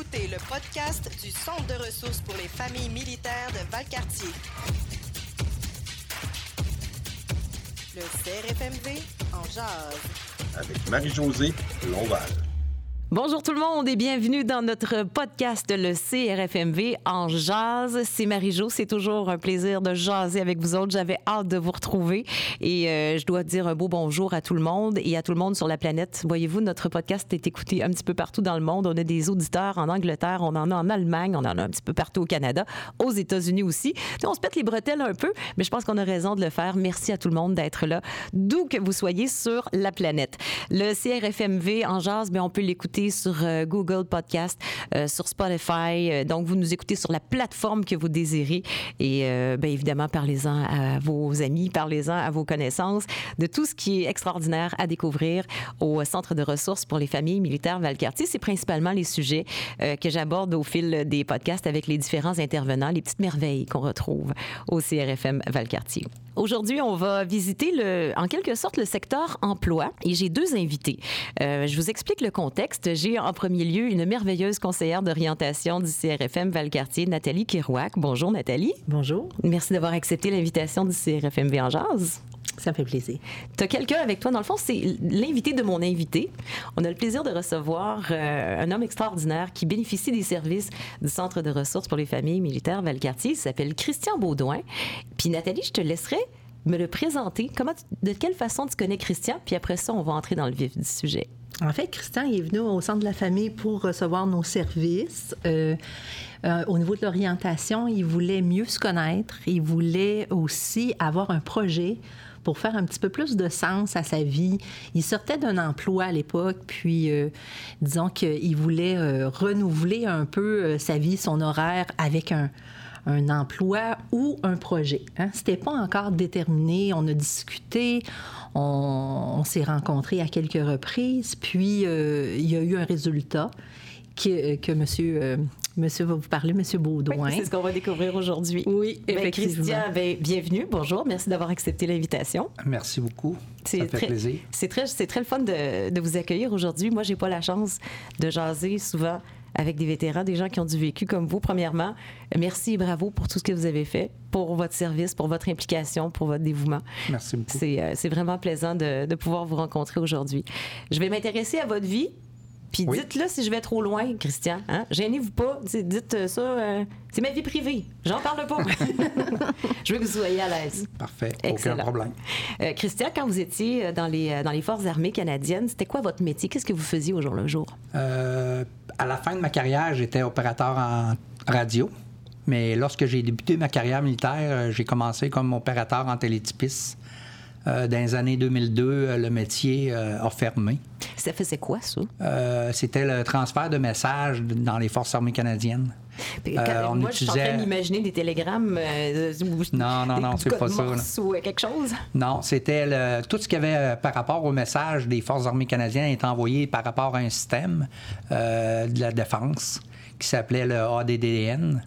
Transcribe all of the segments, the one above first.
écoutez le podcast du Centre de ressources pour les familles militaires de Valcartier. Le CRFMV en jazz. Avec Marie-Josée Lonval. Bonjour tout le monde et bienvenue dans notre podcast le CRFMV en jazz. C'est Marie-Jo, c'est toujours un plaisir de jaser avec vous autres. J'avais hâte de vous retrouver et euh, je dois dire un beau bonjour à tout le monde et à tout le monde sur la planète. Voyez-vous, notre podcast est écouté un petit peu partout dans le monde. On a des auditeurs en Angleterre, on en a en Allemagne, on en a un petit peu partout au Canada, aux États-Unis aussi. On se pète les bretelles un peu, mais je pense qu'on a raison de le faire. Merci à tout le monde d'être là, d'où que vous soyez sur la planète. Le CRFMV en jazz, bien, on peut l'écouter sur euh, Google Podcast, euh, sur Spotify. Euh, donc, vous nous écoutez sur la plateforme que vous désirez. Et bien évidemment, parlez-en à vos amis, parlez-en à vos connaissances de tout ce qui est extraordinaire à découvrir au Centre de ressources pour les familles militaires Valcartier. C'est principalement les sujets que j'aborde au fil des podcasts avec les différents intervenants, les petites merveilles qu'on retrouve au CRFM Valcartier. Aujourd'hui, on va visiter le, en quelque sorte le secteur emploi et j'ai deux invités. Je vous explique le contexte. J'ai en premier lieu une merveilleuse conseillère d'orientation du CRFM Valcartier, Nathalie Kirouac. Bonjour Nathalie. Bonjour. Merci d'avoir accepté l'invitation du CRFM en jazz. Ça fait plaisir. Tu as quelqu'un avec toi, dans le fond, c'est l'invité de mon invité. On a le plaisir de recevoir euh, un homme extraordinaire qui bénéficie des services du Centre de ressources pour les familles militaires Valcartier. Il s'appelle Christian Baudouin. Puis Nathalie, je te laisserai me le présenter. Comment, de quelle façon tu connais Christian? Puis après ça, on va entrer dans le vif du sujet. En fait, Christian est venu au centre de la famille pour recevoir nos services. Euh, euh, au niveau de l'orientation, il voulait mieux se connaître. Il voulait aussi avoir un projet pour faire un petit peu plus de sens à sa vie. Il sortait d'un emploi à l'époque, puis euh, disons qu'il voulait renouveler un peu sa vie, son horaire avec un, un emploi ou un projet. Hein? C'était pas encore déterminé. On a discuté, on, s'est rencontrés à quelques reprises, puis euh, il y a eu un résultat que, que monsieur, euh, monsieur va vous parler, monsieur Baudouin. c'est ce qu'on va découvrir aujourd'hui. Oui, ben, effectivement. Christian, ben, bienvenue. Bonjour. Merci d'avoir accepté l'invitation. Merci beaucoup. Ça fait très, plaisir. C'est très, très le fun de, de vous accueillir aujourd'hui. Moi, j'ai pas la chance de jaser souvent avec des vétérans, des gens qui ont du vécu comme vous. Premièrement, merci et bravo pour tout ce que vous avez fait, pour votre service, pour votre implication, pour votre dévouement. Merci beaucoup. C'est, euh, vraiment plaisant de, de pouvoir vous rencontrer aujourd'hui. Je vais m'intéresser à votre vie, puis dites-le si je vais trop loin, Christian. Hein? Gênez-vous pas. Dites euh, ça. Euh, c'est ma vie privée. J'en parle pas. je veux que vous soyez à l'aise. Parfait. Aucun problème. Euh, Christian, quand vous étiez dans les, dans les Forces armées canadiennes, c'était quoi votre métier? Qu'est-ce que vous faisiez au jour le jour? À la fin de ma carrière, j'étais opérateur en radio. Mais lorsque j'ai débuté ma carrière militaire, j'ai commencé comme opérateur en télétypiste. dans les années 2002, le métier a fermé. Ça faisait quoi, ça? Euh, c'était le transfert de messages dans les Forces armées canadiennes. Euh, on moi, utilisait... je suis en train d'imaginer des télégrammes. Euh, non, non, non, c'est pas ça. Ou quelque chose? Non, c'était le... tout ce qu'il y avait par rapport au message des Forces armées canadiennes est envoyé par rapport à un système de la défense qui s'appelait le ADDN.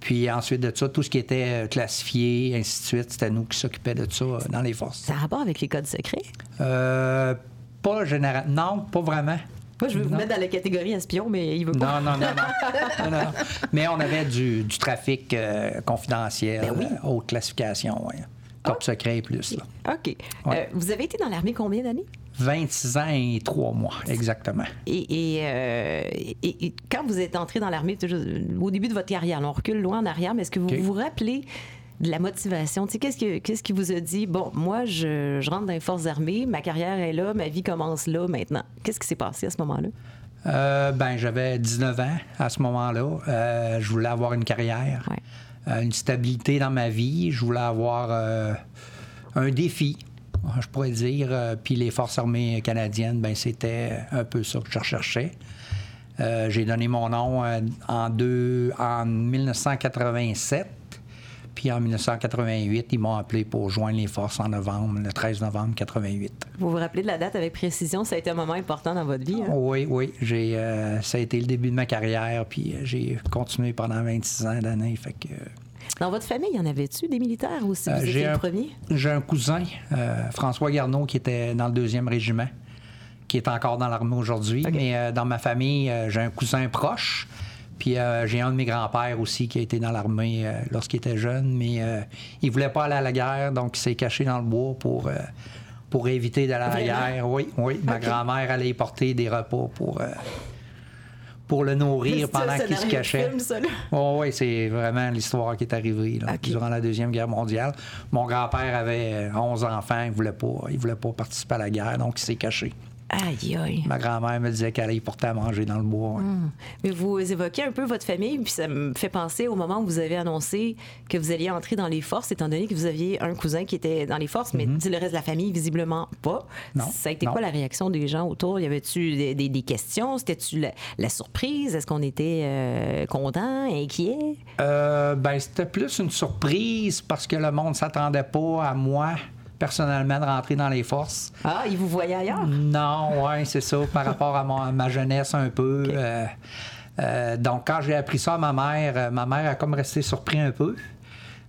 Puis ensuite de ça, tout ce qui était classifié, ainsi de suite, c'était nous qui s'occupions de ça dans les forces. Ça a rapport avec les codes secrets? Euh, pas général. Non, pas vraiment. Moi, je veux vous mettre dans la catégorie espion, mais il veut pas. Non, non, non, non. Mais on avait du, trafic euh, confidentiel, ben oui. Euh, haute classification, oui. Top secret plus. Là. OK. Euh, vous avez été dans l'armée combien d'années? 26 ans et 3 mois, exactement. Et, et, quand vous êtes entré dans l'armée, au début de votre carrière, on recule loin en arrière, mais est-ce que vous vous rappelez de la motivation. Tu sais, qu'est-ce, que, qu'est-ce qui vous a dit, bon, moi, je, je, rentre dans les forces armées, ma carrière est là, ma vie commence là maintenant? Qu'est-ce qui s'est passé à ce moment-là? Euh, ben, j'avais 19 ans à ce moment-là. Euh, je voulais avoir une carrière, euh, une stabilité dans ma vie. Je voulais avoir un défi, je pourrais dire. Puis les forces armées canadiennes, ben, c'était un peu ça que je recherchais. j'ai donné mon nom en, deux, en 1987 puis en 1988, ils m'ont appelé pour joindre les forces en novembre, le 13 novembre 88. Vous vous rappelez de la date avec précision? Ça a été un moment important dans votre vie? Hein? Oui, oui. J'ai, euh, ça a été le début de ma carrière, puis euh, j'ai continué pendant 26 ans d'années. Fait que, dans votre famille, y en avait-tu des militaires ou si vous étiez le premier? J'ai un cousin, euh, François Garneau, qui était dans le deuxième régiment, qui est encore dans l'armée aujourd'hui. Mais euh, dans ma famille, euh, j'ai un cousin proche. Puis euh, j'ai un de mes grands-pères aussi qui a été dans l'armée euh, lorsqu'il était jeune, mais euh, il voulait pas aller à la guerre, donc il s'est caché dans le bois pour, euh, pour éviter d'aller à la guerre. Oui, oui. Ma grand-mère allait y porter des repas pour, pour le nourrir pendant qu'il se cachait. Oh, oui, c'est vraiment l'histoire qui est arrivée là, durant la Deuxième Guerre mondiale. Mon grand-père avait 11 enfants, il voulait pas, il voulait pas participer à la guerre, donc il s'est caché. Aïe, aïe. Ma grand-mère me disait qu'elle allait porter à manger dans le bois. ouais. Mais vous évoquez un peu votre famille, puis ça me fait penser au moment où vous avez annoncé que vous alliez entrer dans les forces, étant donné que vous aviez un cousin qui était dans les forces, mais le reste de la famille, visiblement pas. Mhm. Non, Ça a été non. quoi la réaction des gens autour? Y avait-tu des, des- des questions? C'était-tu la, la surprise? Est-ce qu'on était euh, content, inquiet? Euh, ben, c'était plus une surprise parce que le monde s'attendait pas à moi, personnellement, de rentrer dans les forces. Ah, ils vous voyaient ailleurs? Non, ouais, c'est ça, par rapport à, mon- à ma jeunesse un peu. Euh, euh, donc, quand j'ai appris ça à ma mère, euh, ma mère a comme resté surpris un peu.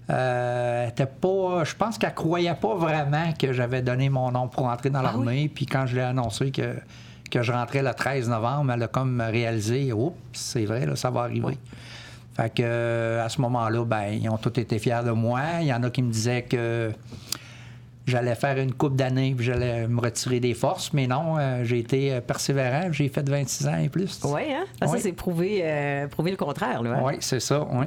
Euh, elle était pas, je pense qu'elle croyait pas vraiment que j'avais donné mon nom pour entrer dans l'armée. Puis quand je lui ai annoncé que, que je rentrais le 13 novembre, elle a comme réalisé, oups, c'est vrai, là, ça va arriver. Fait que à ce moment-là, ben, ils ont tous été fiers de moi. Il y en a qui me disaient que j'allais faire une coupe d'années puis j'allais me retirer des forces, mais non, euh, j'ai été euh, persévérant, j'ai fait 26 ans et plus. Oui, hein? Ah, Ça, c'est prouver, euh, prouver le contraire. Là, hein? Oui, c'est ça, oui.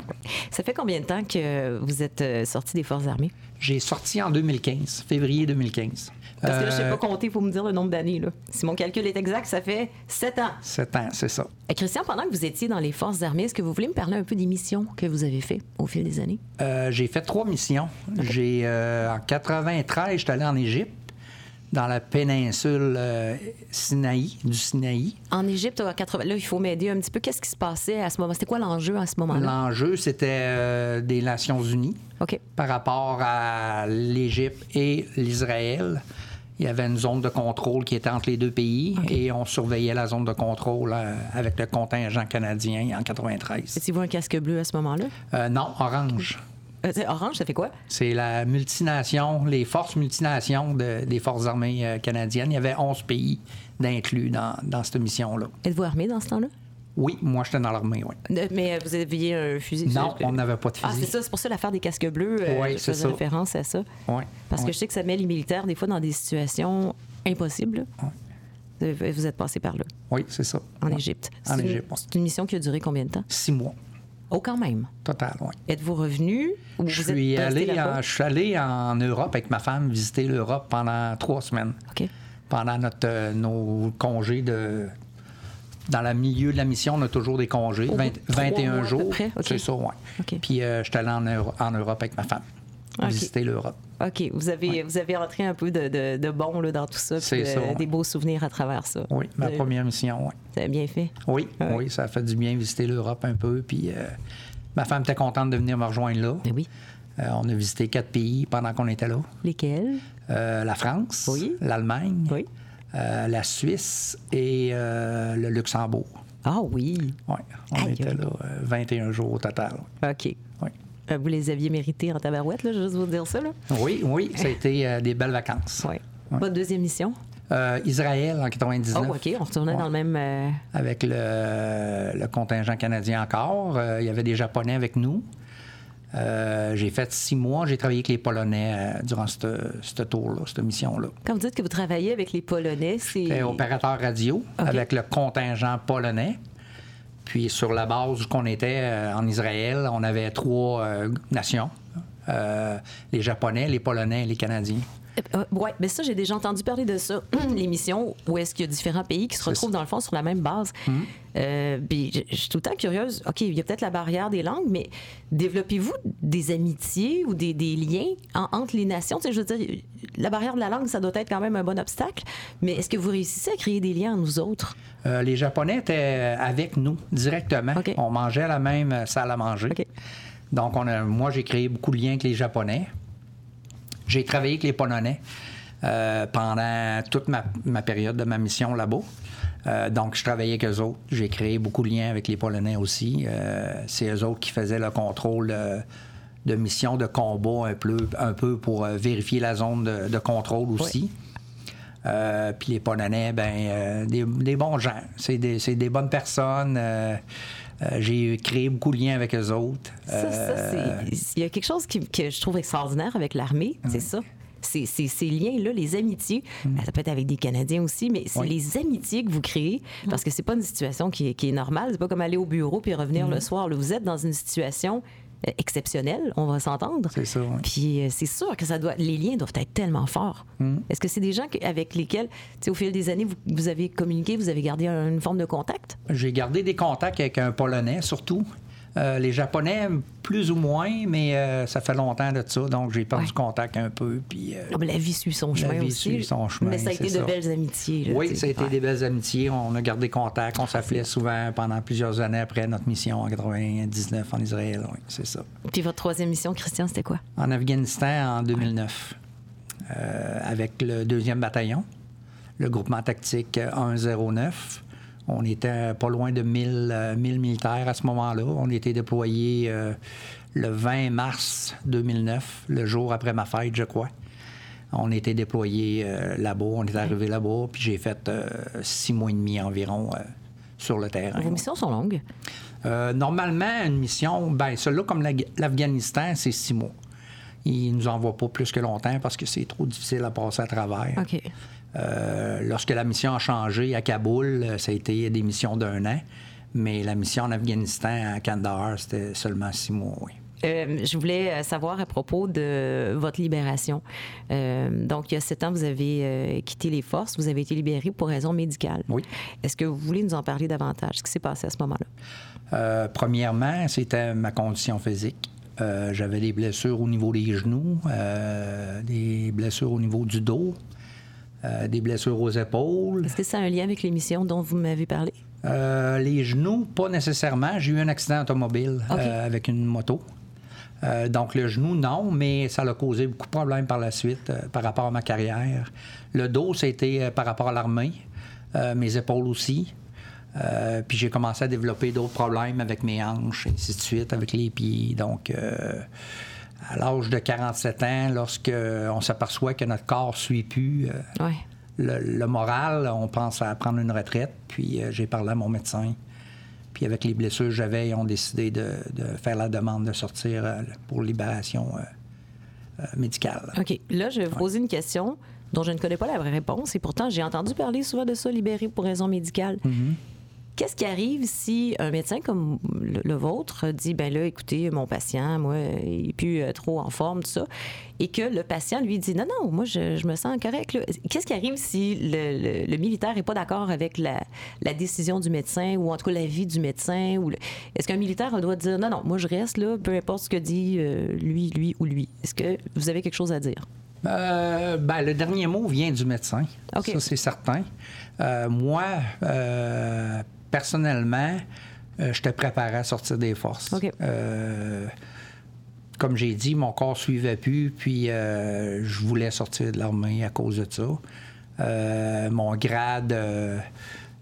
Ça fait combien de temps que vous êtes sorti des forces armées? J'ai sorti en 2015, février 2015. Parce que là, je ne sais Euh, pas compter, il faut me dire le nombre d'années. là. Si mon calcul est exact, ça fait sept ans. 7 ans, c'est ça. Euh, Christian, pendant que vous étiez dans les forces armées, est-ce que vous voulez me parler un peu des missions que vous avez faites au fil des années? Euh, j'ai fait trois missions. J'ai euh, en 93, j'étais allé en Égypte, dans la péninsule euh, Sinaï, du Sinaï. En Égypte, à 80, là, il faut m'aider un petit peu. Qu'est-ce qui se passait à ce moment? C'était quoi l'enjeu à ce moment-là? L'enjeu, c'était euh, des Nations Unies. Par rapport à l'Égypte et l'Israël. Il y avait une zone de contrôle qui était entre les deux pays et on surveillait la zone de contrôle euh, avec le contingent canadien en 93. Étiez-vous un casque bleu à ce moment-là? Euh, non, orange. Euh, orange, ça fait quoi? C'est la multination, les forces multinations de- des forces armées canadiennes. Il y avait 11 pays d'inclus dans, dans cette mission-là. Êtes-vous armé dans ce temps-là? Oui, moi, j'étais dans l'armée, oui. Euh, Mais euh, vous aviez un fusil? Non, on n'avait pas de Ah, fusil. c'est ça, c'est pour ça l'affaire des casques bleus. euh, Oui, je faisais ça. référence à ça. Oui, Parce que oui. je sais que ça met les militaires, des fois, dans des situations impossibles. là. Vous êtes passé par là, Oui, c'est ça. en. Égypte. En C'est une- Égypte, oui. C'est une mission qui a duré combien de temps? Six mois, Oh, quand même. total, oui. Êtes-vous revenu ou Je vous suis, allé en, je suis allé en Europe avec ma femme visiter l'Europe pendant trois semaines. OK. Pendant notre, nos congés de. Dans le milieu de la mission, on a toujours des congés, Au bout 20 de trois 21 mois à peu jours. C'est ça, oui. Puis euh, je suis allé en, Euro- en Europe avec ma femme, visiter l'Europe. OK. Vous avez, vous avez rentré un peu de, de, de bon là, dans tout ça. C'est puis, ça, ouais. Des beaux souvenirs à travers ça. Oui, ma Vous- première mission, oui. Vous avez bien fait. Oui, Ouais. oui, ça a fait du bien visiter l'Europe un peu. Puis euh, ma femme était contente de venir me rejoindre là. Mais oui. Euh, on a visité quatre pays pendant qu'on était là. Lesquels? Euh, la France, Oui. l'Allemagne, Oui. Euh, la Suisse et euh, le Luxembourg. Ah oui. Oui, on Aïe, était là euh, 21 jours au total. OK. Oui, Euh, Vous les aviez mérités en tabarouette, là, je vais juste vous dire ça. Là. oui, oui ça a été euh, des belles vacances. Oui. Votre deuxième mission? Euh, Israël en Oh, 99. OK. On retournait Ouais. dans le même. euh, Avec le, le contingent canadien encore. Euh, il y avait des Japonais avec nous. Euh, j'ai fait six mois. J'ai travaillé avec les Polonais euh, durant ce tour-là, cette mission-là. Quand vous dites que vous travaillez avec les Polonais, c'est. Opérateur radio avec le contingent polonais. Puis sur la base qu'on était euh, en Israël, on avait trois nations. Les Japonais, les Polonais et les Canadiens. Euh, ouais, mais ça, j'ai déjà entendu parler de ça. L'émission où est-ce qu'il y a différents pays qui se retrouvent dans le fond sur la même base. Euh, puis je, je suis tout le temps curieuse. OK, il y a peut-être la barrière des langues, mais développez-vous des amitiés ou des, des liens en- entre les nations? Tu sais, je veux dire, la barrière de la langue, ça doit être quand même un bon obstacle, mais est-ce que vous réussissez à créer des liens entre nous autres? Euh, les Japonais étaient avec nous directement. On mangeait à la même salle à manger. Donc, on a- moi, j'ai créé beaucoup de liens avec les Japonais. J'ai travaillé avec les Polonais euh, pendant toute ma, ma période de ma mission là-bas. Euh, donc, je travaillais avec eux autres. J'ai créé beaucoup de liens avec les Polonais aussi. Euh, c'est eux autres qui faisaient le contrôle de mission de combat un peu, un peu pour vérifier la zone de, de contrôle aussi. Puis les Polonais, ben, des, des bons gens. C'est des, c'est des bonnes personnes. Euh, j'ai créé beaucoup de liens avec eux autres. Ça, ça, Euh, c'est- il y a quelque chose qui- que je trouve extraordinaire avec l'armée, c'est ça. C'est c'est- ces liens-là, les amitiés, ben, ça peut être avec des Canadiens aussi, mais c'est Mm. Oui. les amitiés que vous créez, parce que c'est pas une situation qui est, qui est normale. C'est pas comme aller au bureau puis revenir Mm. le soir. Là, vous êtes dans une situation exceptionnelle, on va s'entendre. C'est ça, oui. Puis euh, c'est sûr que ça doit, les liens doivent être tellement forts. Mm. Est-ce que c'est des gens avec lesquels, au fil des années, vous, vous avez communiqué, vous avez gardé un- une forme de contact? J'ai gardé des contacts avec un Polonais, surtout. Euh, les Japonais, plus ou moins, mais euh, ça fait longtemps de ça, donc j'ai perdu Ouais. contact un peu. Puis, euh, Ah, ben, la vie suit son chemin vie aussi. suit son chemin, Mais ça a été de belles amitiés. là, oui, ça a été Ouais. des belles amitiés. On a gardé contact. On s'appelait souvent pendant plusieurs années après notre mission en 99 en Israël. Oui, c'est ça. Puis votre troisième mission, Christian, c'était quoi? En Afghanistan en 2009, euh, avec le deuxième bataillon, le groupement tactique 109. On était pas loin de 1000, euh, 1000 militaires à ce moment-là. On était déployés euh, le 20 mars 2009, le jour après ma fête, je crois. On était déployés euh, là-bas, on est arrivé là-bas, puis j'ai fait six mois et demi environ sur le terrain. Vos missions sont longues? Euh, normalement, une mission, ben, celle-là, comme l'Afghanistan, c'est six mois. Ils nous envoient pas plus que longtemps parce que c'est trop difficile à passer à travers. OK. Euh, lorsque la mission a changé à Kaboul, euh, ça a été des missions d'un an. Mais la mission en Afghanistan, à Kandahar, c'était seulement six mois, oui. Euh, je voulais savoir à propos de votre libération. Euh, donc, il y a sept ans, vous avez euh, quitté les forces, vous avez été libéré pour raison médicale. Oui. Est-ce que vous voulez nous en parler davantage? Ce qui s'est passé à ce moment-là? Premièrement, c'était ma condition physique. J'avais des blessures au niveau des genoux, des blessures au niveau du dos, euh, des blessures aux épaules. Est-ce que ça a un lien avec l'émission dont vous m'avez parlé? Euh, les genoux, pas nécessairement. J'ai eu un accident automobile euh, avec une moto. Donc, le genou, non, mais ça l'a causé beaucoup de problèmes par la suite par rapport à ma carrière. Le dos, c'était par rapport à l'armée, mes épaules aussi. Puis j'ai commencé à développer d'autres problèmes avec mes hanches, et ainsi de suite, avec les pieds. Donc, à l'âge de 47 ans, lorsque on s'aperçoit que notre corps ne suit plus, euh, le, le moral, on pense à prendre une retraite. Puis euh, j'ai parlé à mon médecin. Puis avec les blessures que j'avais, ils ont décidé de, de faire la demande de sortir euh, pour libération euh, euh, médicale. OK. Là, je vais vous poser une question dont je ne connais pas la vraie réponse et pourtant, j'ai entendu parler souvent de ça, libéré pour raison médicale. Mm-hmm. Qu'est-ce qui arrive si un médecin comme le, le vôtre dit ben là, écoutez, mon patient, moi, il n'est plus euh, trop en forme, tout ça, et que le patient lui dit non, non, moi, je, je me sens correct. Qu'est-ce qui arrive si le, le- le militaire n'est pas d'accord avec la, la décision du médecin ou en tout cas l'avis du médecin? ou Est-ce qu'un militaire doit dire non, non, moi, je reste là, peu importe ce que dit euh, lui, lui ou lui? Est-ce que vous avez quelque chose à dire? Euh, ben, le dernier mot vient du médecin. OK. Ça, c'est certain. Euh, moi, euh, personnellement, euh, j'étais préparé à sortir des forces. Euh, comme j'ai dit, mon corps suivait plus, puis euh, je voulais sortir de l'armée à cause de ça. Mon grade,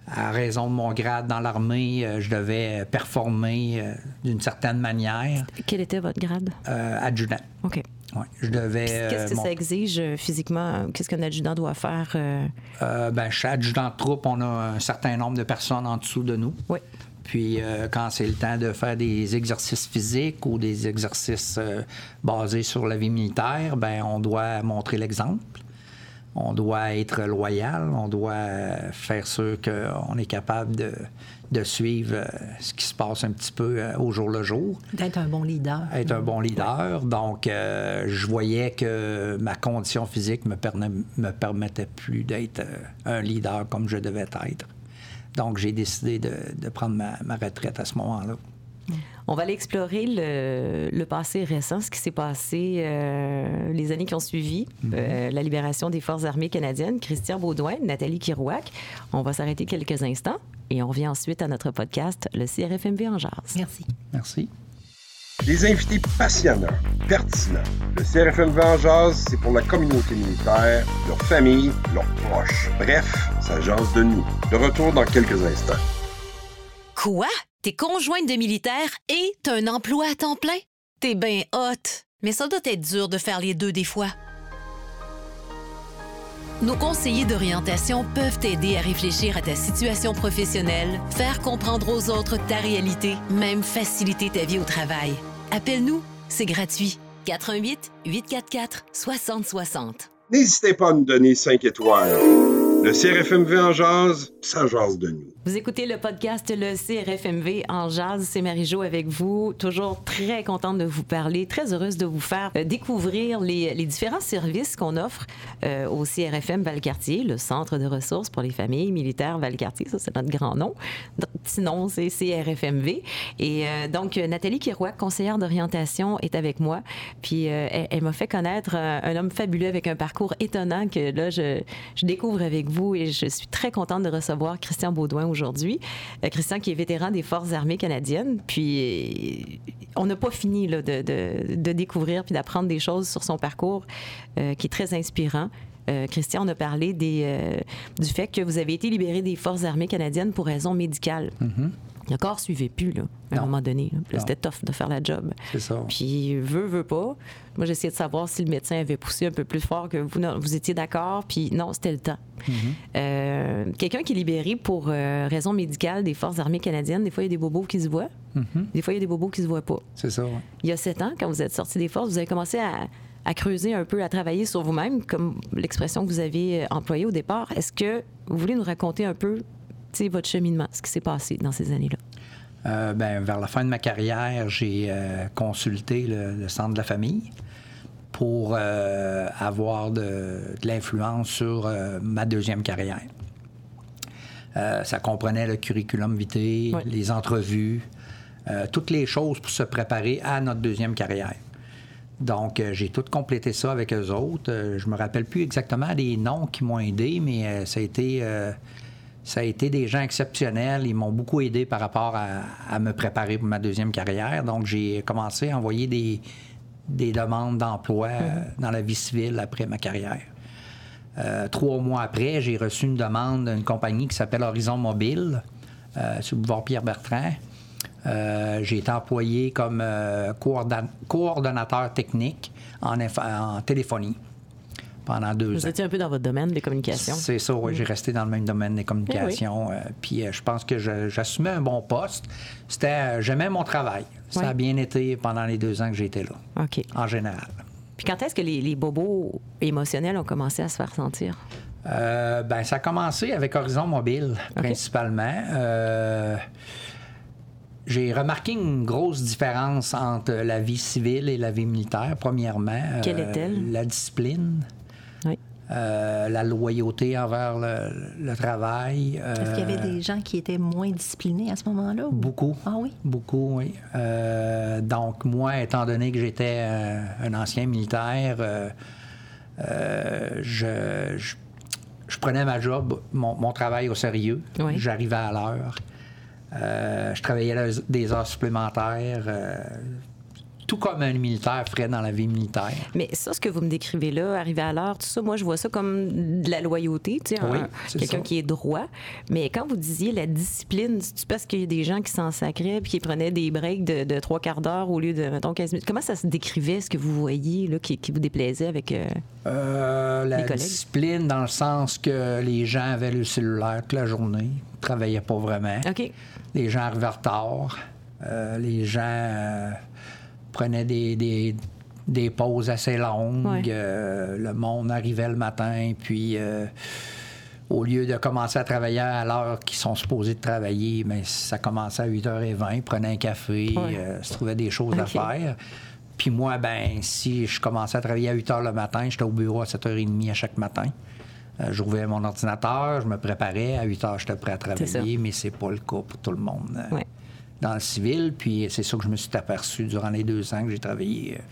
à raison de mon grade dans l'armée, je devais performer d'une certaine manière. Quel était votre grade? Adjudant. OK. Ouais, je devais. Puis Qu'est-ce euh, que mon- ça exige euh, physiquement? Qu'est-ce qu'un adjudant doit faire? euh? Ben, chez adjudant de troupe, on a un certain nombre de personnes en dessous de nous. Oui. Puis euh, quand c'est le temps de faire des exercices physiques ou des exercices euh, basés sur la vie militaire, ben on doit montrer l'exemple. On doit être loyal, on doit faire sûr qu'on est capable de, de suivre euh, ce qui se passe un petit peu euh, au jour le jour D'être un bon leader. être un bon leader. Donc, euh, je voyais que ma condition physique me, perna- me permettait plus d'être un leader comme je devais être. Donc, j'ai décidé de, de prendre ma, ma retraite à ce moment-là. On va aller explorer le, le passé récent, ce qui s'est passé euh, les années qui ont suivi, euh, la libération des Forces armées canadiennes. Christian Baudouin, Nathalie Kirouac. On va s'arrêter quelques instants et on revient ensuite à notre podcast, le CRFMV en jazz. Merci. Merci. Des invités passionnants, pertinents. Le CRFM Vengeurs, c'est pour la communauté militaire, leur famille, leurs proches. Bref, ça jase de nous. De retour dans quelques instants. Quoi? T'es conjointe de militaire et t'as un emploi à temps plein? T'es ben hot. Mais ça doit être dur de faire les deux des fois. Nos conseillers d'orientation peuvent t'aider à réfléchir à ta situation professionnelle, faire comprendre aux autres ta réalité, même faciliter ta vie au travail. Appelle-nous, c'est gratuit. 88 844 6060. N'hésitez pas à nous donner 5 étoiles. Le CRFMV en jazz, ça jase de nous. Vous écoutez le podcast Le CRFMV en jazz. C'est Marie-Jo avec vous. Toujours très contente de vous parler, très heureuse de vous faire euh, découvrir les, différents services qu'on offre euh, au CRFM Valcartier, le Centre de ressources pour les familles militaires Valcartier. Ça, c'est notre grand nom. Notre petit nom, c'est CRFMV. Et euh, donc, Nathalie Kirouac, conseillère d'orientation, est avec moi. Puis, elle, m'a fait connaître un, un homme fabuleux avec un parcours étonnant que là, je, je découvre avec vous et je suis très contente de recevoir Christian Baudouin aujourd'hui. Euh, Christian qui est vétéran des Forces armées canadiennes. Puis euh, on n'a pas fini de, découvrir puis d'apprendre des choses sur son parcours euh, qui est très inspirant. Christian, on a parlé du fait que vous avez été libéré des Forces armées canadiennes pour raisons médicales. Le corps suivait plus, là, à un moment donné. C'était tough de faire la job. C'est ça. Puis, veut, veut pas. Moi, j'essayais de savoir si le médecin avait poussé un peu plus fort que vous. Non, vous étiez d'accord, puis non, c'était le temps. Euh, Quelqu'un qui est libéré pour euh, raison médicale des Forces armées canadiennes, des fois, il y a des bobos qui se voient. Des fois, il y a des bobos qui se voient pas. C'est ça, ouais. Il y a sept ans, quand vous êtes sorti des Forces, vous avez commencé à, à creuser un peu, à travailler sur vous-même, comme l'expression que vous avez euh, employée au départ. Est-ce que vous voulez nous raconter un peu tu votre cheminement, ce qui s'est passé dans ces années-là? Euh, ben, vers la fin de ma carrière, j'ai euh, consulté le, le centre de la famille pour euh, avoir de, de l'influence sur ma deuxième carrière. Ça comprenait le curriculum vitae, les entrevues, toutes les choses pour se préparer à notre deuxième carrière. Donc, j'ai tout complété ça avec eux autres. Je me rappelle plus exactement des noms qui m'ont aidé, mais ça a été... ça a été des gens exceptionnels. Ils m'ont beaucoup aidé par rapport à, me préparer pour ma deuxième carrière. Donc, j'ai commencé à envoyer des, des demandes d'emploi euh, dans la vie civile après ma carrière. Euh, trois mois après, j'ai reçu une demande d'une compagnie qui s'appelle Horizon Mobile, euh, sur le boulevard Pierre-Bertrand. Euh, j'ai été employé comme coordon- coordonnateur technique en téléphonie pendant deux Vous ans. étiez un peu dans votre domaine des communications. C'est ça, oui. J'ai resté dans le même domaine des communications. euh, puis euh, je pense que j'assumais un bon poste. C'était, euh, j'aimais mon travail. Ça a bien été pendant les deux ans que j'ai été là, OK. en général. Puis quand est-ce que les, les bobos émotionnels ont commencé à se faire sentir? Ben, ça a commencé avec Horizon Mobile, principalement. J'ai remarqué une grosse différence entre la vie civile et la vie militaire, premièrement. Quelle Euh, est-elle? La discipline. Euh, la loyauté envers le, le travail. Est-ce qu'il y avait euh, des gens qui étaient moins disciplinés à ce moment-là? ou- Beaucoup. Ah oui? Beaucoup, oui. Euh, donc, moi, étant donné que j'étais un ancien militaire, je, je, je prenais ma job, mon, mon travail au sérieux. Oui. J'arrivais à l'heure. Je travaillais des heures supplémentaires. Tout comme un militaire ferait dans la vie militaire. Mais ça, ce que vous me décrivez là, arriver à l'heure, tout ça, moi, je vois ça comme de la loyauté, tu sais, Oui, quelqu'un qui est droit. Mais quand vous disiez la discipline, c'est parce qu'il y a des gens qui s'en sacraient puis qui prenaient des breaks de, de trois quarts d'heure au lieu de, mettons, 15 minutes? Comment ça se décrivait, ce que vous voyez, là, qui, qui vous déplaisait avec... euh, Euh, la Les collègues? discipline, dans le sens que les gens avaient le cellulaire toute la journée, ne travaillaient pas vraiment. OK. Les gens arrivaient en retard. Euh, les gens prenaient des, des, des pauses assez longues. Ouais. Euh, le monde arrivait le matin, puis euh, au lieu de commencer à travailler à l'heure qu'ils sont supposés de travailler, mais ça commençait à 8h20, ils prenaient un café, Ouais. euh, se trouvaient des choses à faire. Puis moi, ben, si je commençais à travailler à 8 h le matin, j'étais au bureau à 7h30 à chaque matin. Euh, J'ouvrais mon ordinateur, je me préparais. À 8 h, j'étais prêt à travailler, mais c'est pas le cas pour tout le monde Ouais. Dans le civil. Puis c'est ça que je me suis aperçu durant les deux ans que j'ai travaillé euh,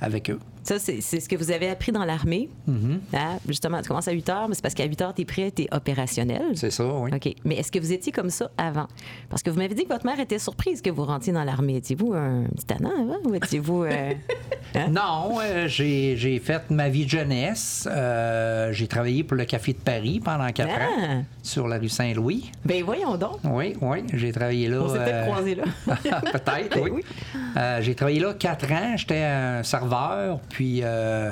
avec eux. Ça, c'est ce que vous avez appris dans l'armée. Mm-hmm. Hein? Justement, tu commences à 8 heures, mais c'est parce qu'à 8 heures, tu es prêt, tu es opérationnel. C'est ça, oui. OK. Mais est-ce que vous étiez comme ça avant? Parce que vous m'avez dit que votre mère était surprise que vous rentriez dans l'armée. Étiez-vous un petit tannant avant ou étiez-vous. euh, hein? Non, euh, j'ai fait ma vie de jeunesse. Euh, j'ai travaillé pour le Café de Paris pendant quatre Ah! ans sur la rue Saint-Louis. Ben voyons donc. Oui, oui, j'ai travaillé là. On s'est peut-être croisés là. Peut-être, oui. oui. Euh, j'ai travaillé là quatre ans. J'étais un serveur. Puis, euh,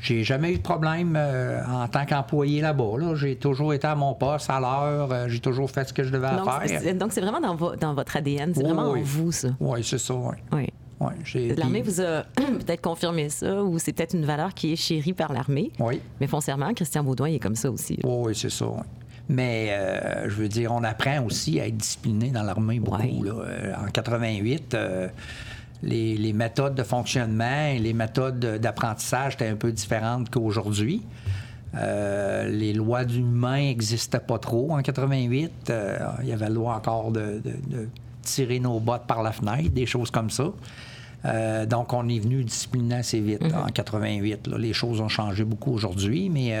J'ai jamais eu de problème euh, en tant qu'employé là-bas. J'ai toujours été à mon poste à l'heure. euh, j'ai toujours fait ce que je devais Donc, faire. c'est- donc, c'est vraiment dans, vo- dans votre ADN. C'est Oui, vraiment oui. en vous, ça. Oui, c'est ça. Oui. Oui. Ouais, j'ai- L'armée vous a peut-être confirmé ça, ou c'est peut-être une valeur qui est chérie par l'armée. Oui. Mais foncièrement, Christian Baudouin, il est comme ça aussi. Oui, oui, c'est ça. oui. Mais euh, je veux dire, on apprend aussi à être discipliné dans l'armée beaucoup. Ouais. là. En 88, euh, les, les méthodes de fonctionnement et les méthodes d'apprentissage étaient un peu différentes qu'aujourd'hui. Euh, les lois d'humain n'existaient pas trop en 88. Euh, il y avait la loi encore de, de- de tirer nos bottes par la fenêtre, des choses comme ça. Euh, donc, on est venu discipliner assez vite là, en 88. là. Les choses ont changé beaucoup aujourd'hui, mais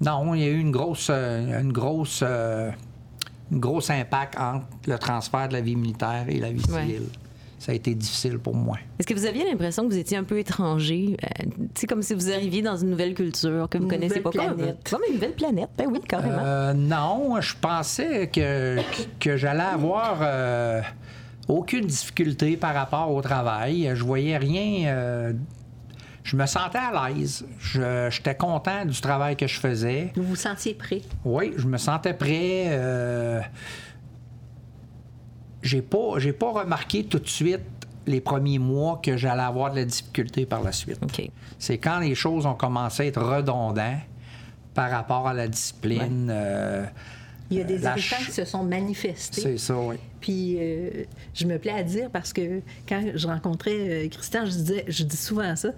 non, il y a eu une grosse, une grosse, une grosse impact entre le transfert de la vie militaire et la vie Ouais. Ça a été difficile pour moi. Est-ce que vous aviez l'impression que vous étiez un peu étranger? Euh, tu sais, comme si vous arriviez dans une nouvelle culture que vous Une connaissez pas. Planète. comme une nouvelle planète. Ben oui, carrément. Euh, non, je pensais que, que j'allais avoir euh, aucune difficulté par rapport au travail. Je voyais rien. euh, je me sentais à l'aise. Je- J'étais content du travail que je faisais. Vous vous sentiez prêt? Oui, je me sentais prêt. euh, j'ai pas, j'ai pas remarqué tout de suite les premiers mois que j'allais avoir de la difficulté par la suite. C'est quand les choses ont commencé à être redondantes par rapport à la discipline. euh, Il y a des irritants ch- qui se sont manifestés. C'est ça, oui. Puis euh, je me plais à dire parce que quand je rencontrais euh, Christian, je disais, je dis souvent ça.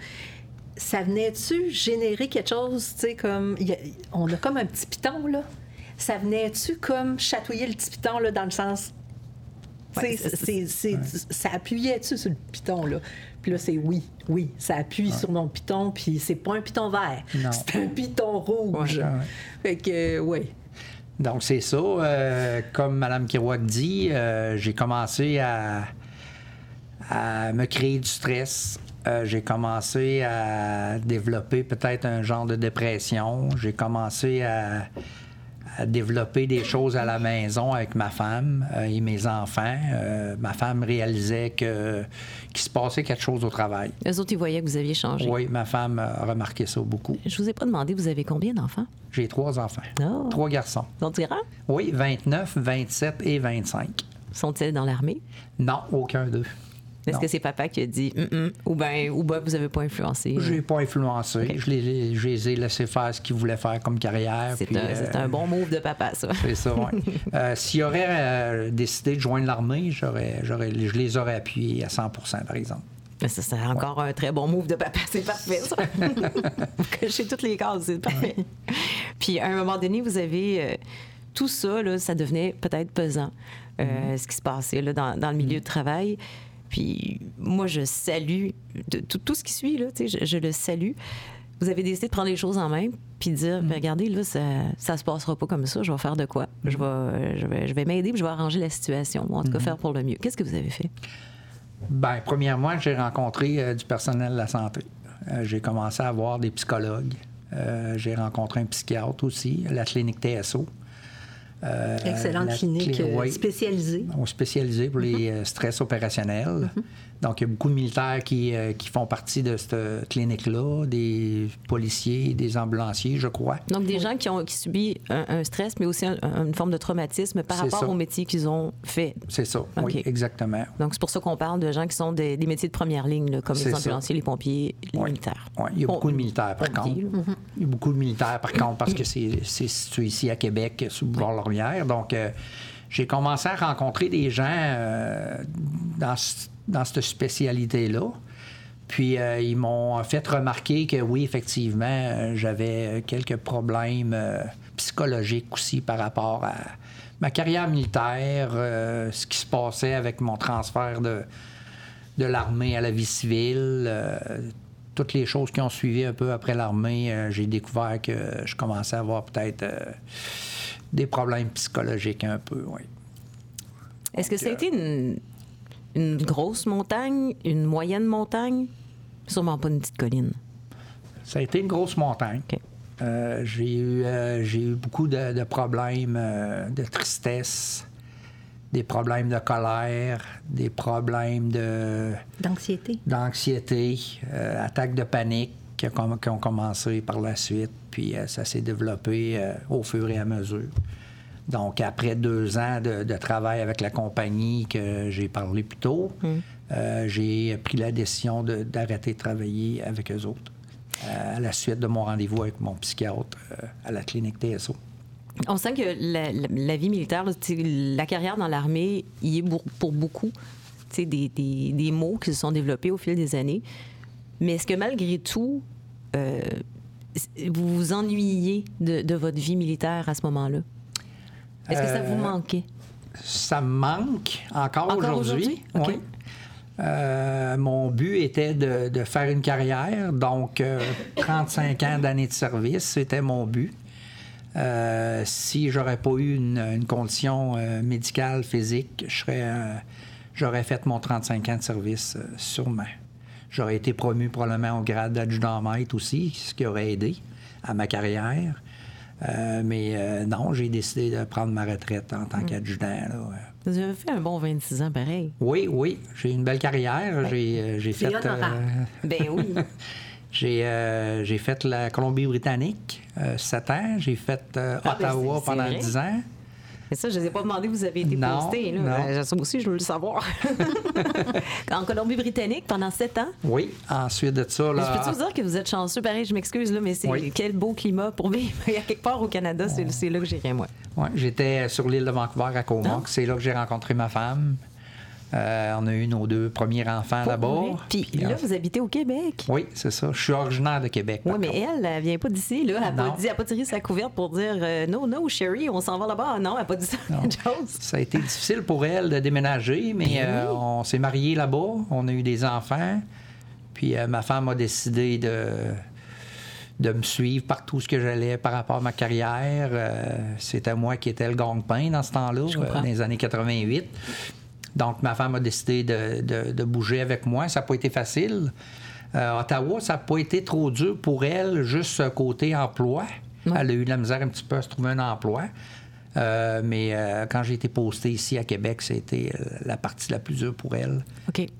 Ça venait-tu générer quelque chose, tu sais, comme. il y a- on a comme un petit piton, là. Ça venait-tu comme chatouiller le petit piton, là, dans le sens. Ouais, c'est- Ça appuyait-tu sur le piton, là? Puis là, c'est oui, oui, ça appuie sur mon piton, puis c'est pas un piton vert, c'est un piton rouge. Fait que, oui. Donc, c'est ça. euh, comme Mme Kirouac dit, euh, j'ai commencé à, à me créer du stress. Euh, j'ai commencé à développer peut-être un genre de dépression. J'ai commencé à, à développer des choses à la maison avec ma femme euh, et mes enfants. Euh, ma femme réalisait que qu'il se passait quelque chose au travail. Eux autres, ils voyaient que vous aviez changé. Oui, ma femme a remarqué ça beaucoup. Je vous ai pas demandé, vous avez combien d'enfants? J'ai trois enfants. Oh. Trois garçons. Ils sont tirants? Oui, 29, 27 et 25. Sont-ils dans l'armée? Non, aucun d'eux. Est-ce que c'est papa qui a dit Hum, hum ou bien ou ben vous avez pas influencé? J'ai pas influencé. Je, les, je les ai laissés faire ce qu'ils voulaient faire comme carrière. C'est un, euh, un bon move de papa, ça. C'est ça, oui. S'ils auraient euh, décidé de joindre l'armée, j'aurais, je les aurais appuyés à 100% par exemple. Ça, c'est encore un très bon move de papa. C'est parfait, ça. Vous cochez toutes les cases, c'est parfait. Puis, à un moment donné, vous avez... euh, tout ça, là, ça devenait peut-être pesant, euh, ce qui se passait là, dans, dans le milieu de travail. Puis, moi, je salue de- tout, tout ce qui suit, là, je, je le salue. Vous avez décidé de prendre les choses en main puis de dire, Ben, regardez, là, ça, ça se passera pas comme ça, je vais faire de quoi? Je vais, euh, je vais, je vais m'aider puis je vais arranger la situation, ou en tout cas faire pour le mieux. Qu'est-ce que vous avez fait? Ben, premièrement, j'ai rencontré euh, du personnel de la santé. Euh, j'ai commencé à voir des psychologues. Euh, j'ai rencontré un psychiatre aussi, la clinique TSO. Euh, Excellente clinique cli- euh, oui. spécialisée. On est spécialisé pour les euh, stress opérationnels. Donc, il y a beaucoup de militaires qui, euh, qui font partie de cette clinique-là, des policiers, des ambulanciers, je crois. Donc, des gens qui ont qui subissent un, un stress, mais aussi un- un- une forme de traumatisme par rapport ça. au métier qu'ils ont fait. C'est ça, oui, exactement. Donc, c'est pour ça qu'on parle de gens qui sont des, des métiers de première ligne, là, comme les ça. ambulanciers, les pompiers, les Oui. militaires. Oui, il y a beaucoup de militaires, par contre. là. Il y a beaucoup de militaires, par contre, parce que c'est situé ici à Québec, sous Boulevard-Laurière. Donc, euh, j'ai commencé à rencontrer des gens euh, dans, ce- dans cette spécialité-là. Puis, euh, ils m'ont fait remarquer que oui, effectivement, euh, j'avais quelques problèmes euh, psychologiques aussi par rapport à ma carrière militaire, euh, ce qui se passait avec mon transfert de, de l'armée à la vie civile. euh, toutes les choses qui ont suivi un peu après l'armée, euh, j'ai découvert que je commençais à avoir peut-être euh, des problèmes psychologiques un peu, oui. Est-ce que ça a été une, une grosse montagne, une moyenne montagne? Sûrement pas une petite colline. Ça a été une grosse montagne. Euh, j'ai eu, euh, j'ai eu beaucoup de, de problèmes euh, de tristesse, des problèmes de colère, des problèmes de, D'anxiété. d'anxiété, euh, attaques de panique, qui, ont commencé par la suite, puis ça s'est développé au fur et à mesure. Donc, après deux ans de, travail avec la compagnie que j'ai parlé plus tôt, hum. j'ai pris la décision d'arrêter de, travailler avec eux autres à la suite de mon rendez-vous avec mon psychiatre à la clinique TSO. On sent que la, vie militaire, la carrière dans l'armée, il est pour, beaucoup des, des, des, mots qui se sont développés au fil des années. Mais est-ce que malgré tout, euh, vous vous ennuyez de, votre vie militaire à ce moment-là? Est-ce que ça vous euh, manquait? Ça me manque encore, aujourd'hui. oui. Euh, mon but était de, de, faire une carrière, donc 35 ans d'années de service, c'était mon but. Euh, si j'aurais pas eu une, condition euh, médicale, physique, euh, j'aurais fait mon 35 ans de service sûrement. J'aurais été promu probablement au grade d'adjudant-maître aussi, ce qui aurait aidé à ma carrière. Mais non, j'ai décidé de prendre ma retraite en tant hmm. qu'adjudant. Vous avez fait un bon 26 ans pareil. Oui, oui. J'ai une belle carrière. J'ai fait. ben oui. Euh, j'ai fait la Colombie-Britannique, euh, 7 ans. J'ai fait euh, ah, ben, Ottawa pendant 10 ans. Mais ça, je ne vous ai pas demandé vous avez été posté. Là. Ça aussi, je veux le savoir. en Colombie-Britannique, pendant 7 ans? Oui. Ensuite de ça... Là... Je peux-tu vous dire que vous êtes chanceux? Pareil, je m'excuse, là, mais c'est quel beau climat pour vivre. Il y a quelque part au Canada, c'est là que j'irai, moi. Oui, j'étais sur l'île de Vancouver, à Comox. Ah. C'est là que j'ai rencontré ma femme. Euh, on a eu nos deux premiers enfants là-bas. Puis là, vous habitez au Québec. Oui, c'est ça. Je suis originaire de Québec. Oui, mais elle, elle vient pas d'ici. Elle n'a pas, pas, tiré sa couverte pour dire euh, Non, non, Sherry, on s'en va là-bas. Non, elle n'a pas dit ça. ça a été difficile pour elle de déménager, mais ben euh, on s'est mariés là-bas. On a eu des enfants. Puis ma femme a décidé de de me suivre partout ce que j'allais par rapport à ma carrière. C'était moi qui étais le gang-pain dans ce temps-là, dans les années 88. Donc, ma femme a décidé de, bouger avec moi. Ça n'a pas été facile. Euh, Ottawa, ça n'a pas été trop dur pour elle, juste côté emploi. Elle a eu de la misère un petit peu à se trouver un emploi. Euh, mais euh, quand j'ai été posté ici à Québec, c'était la partie la plus dure pour elle.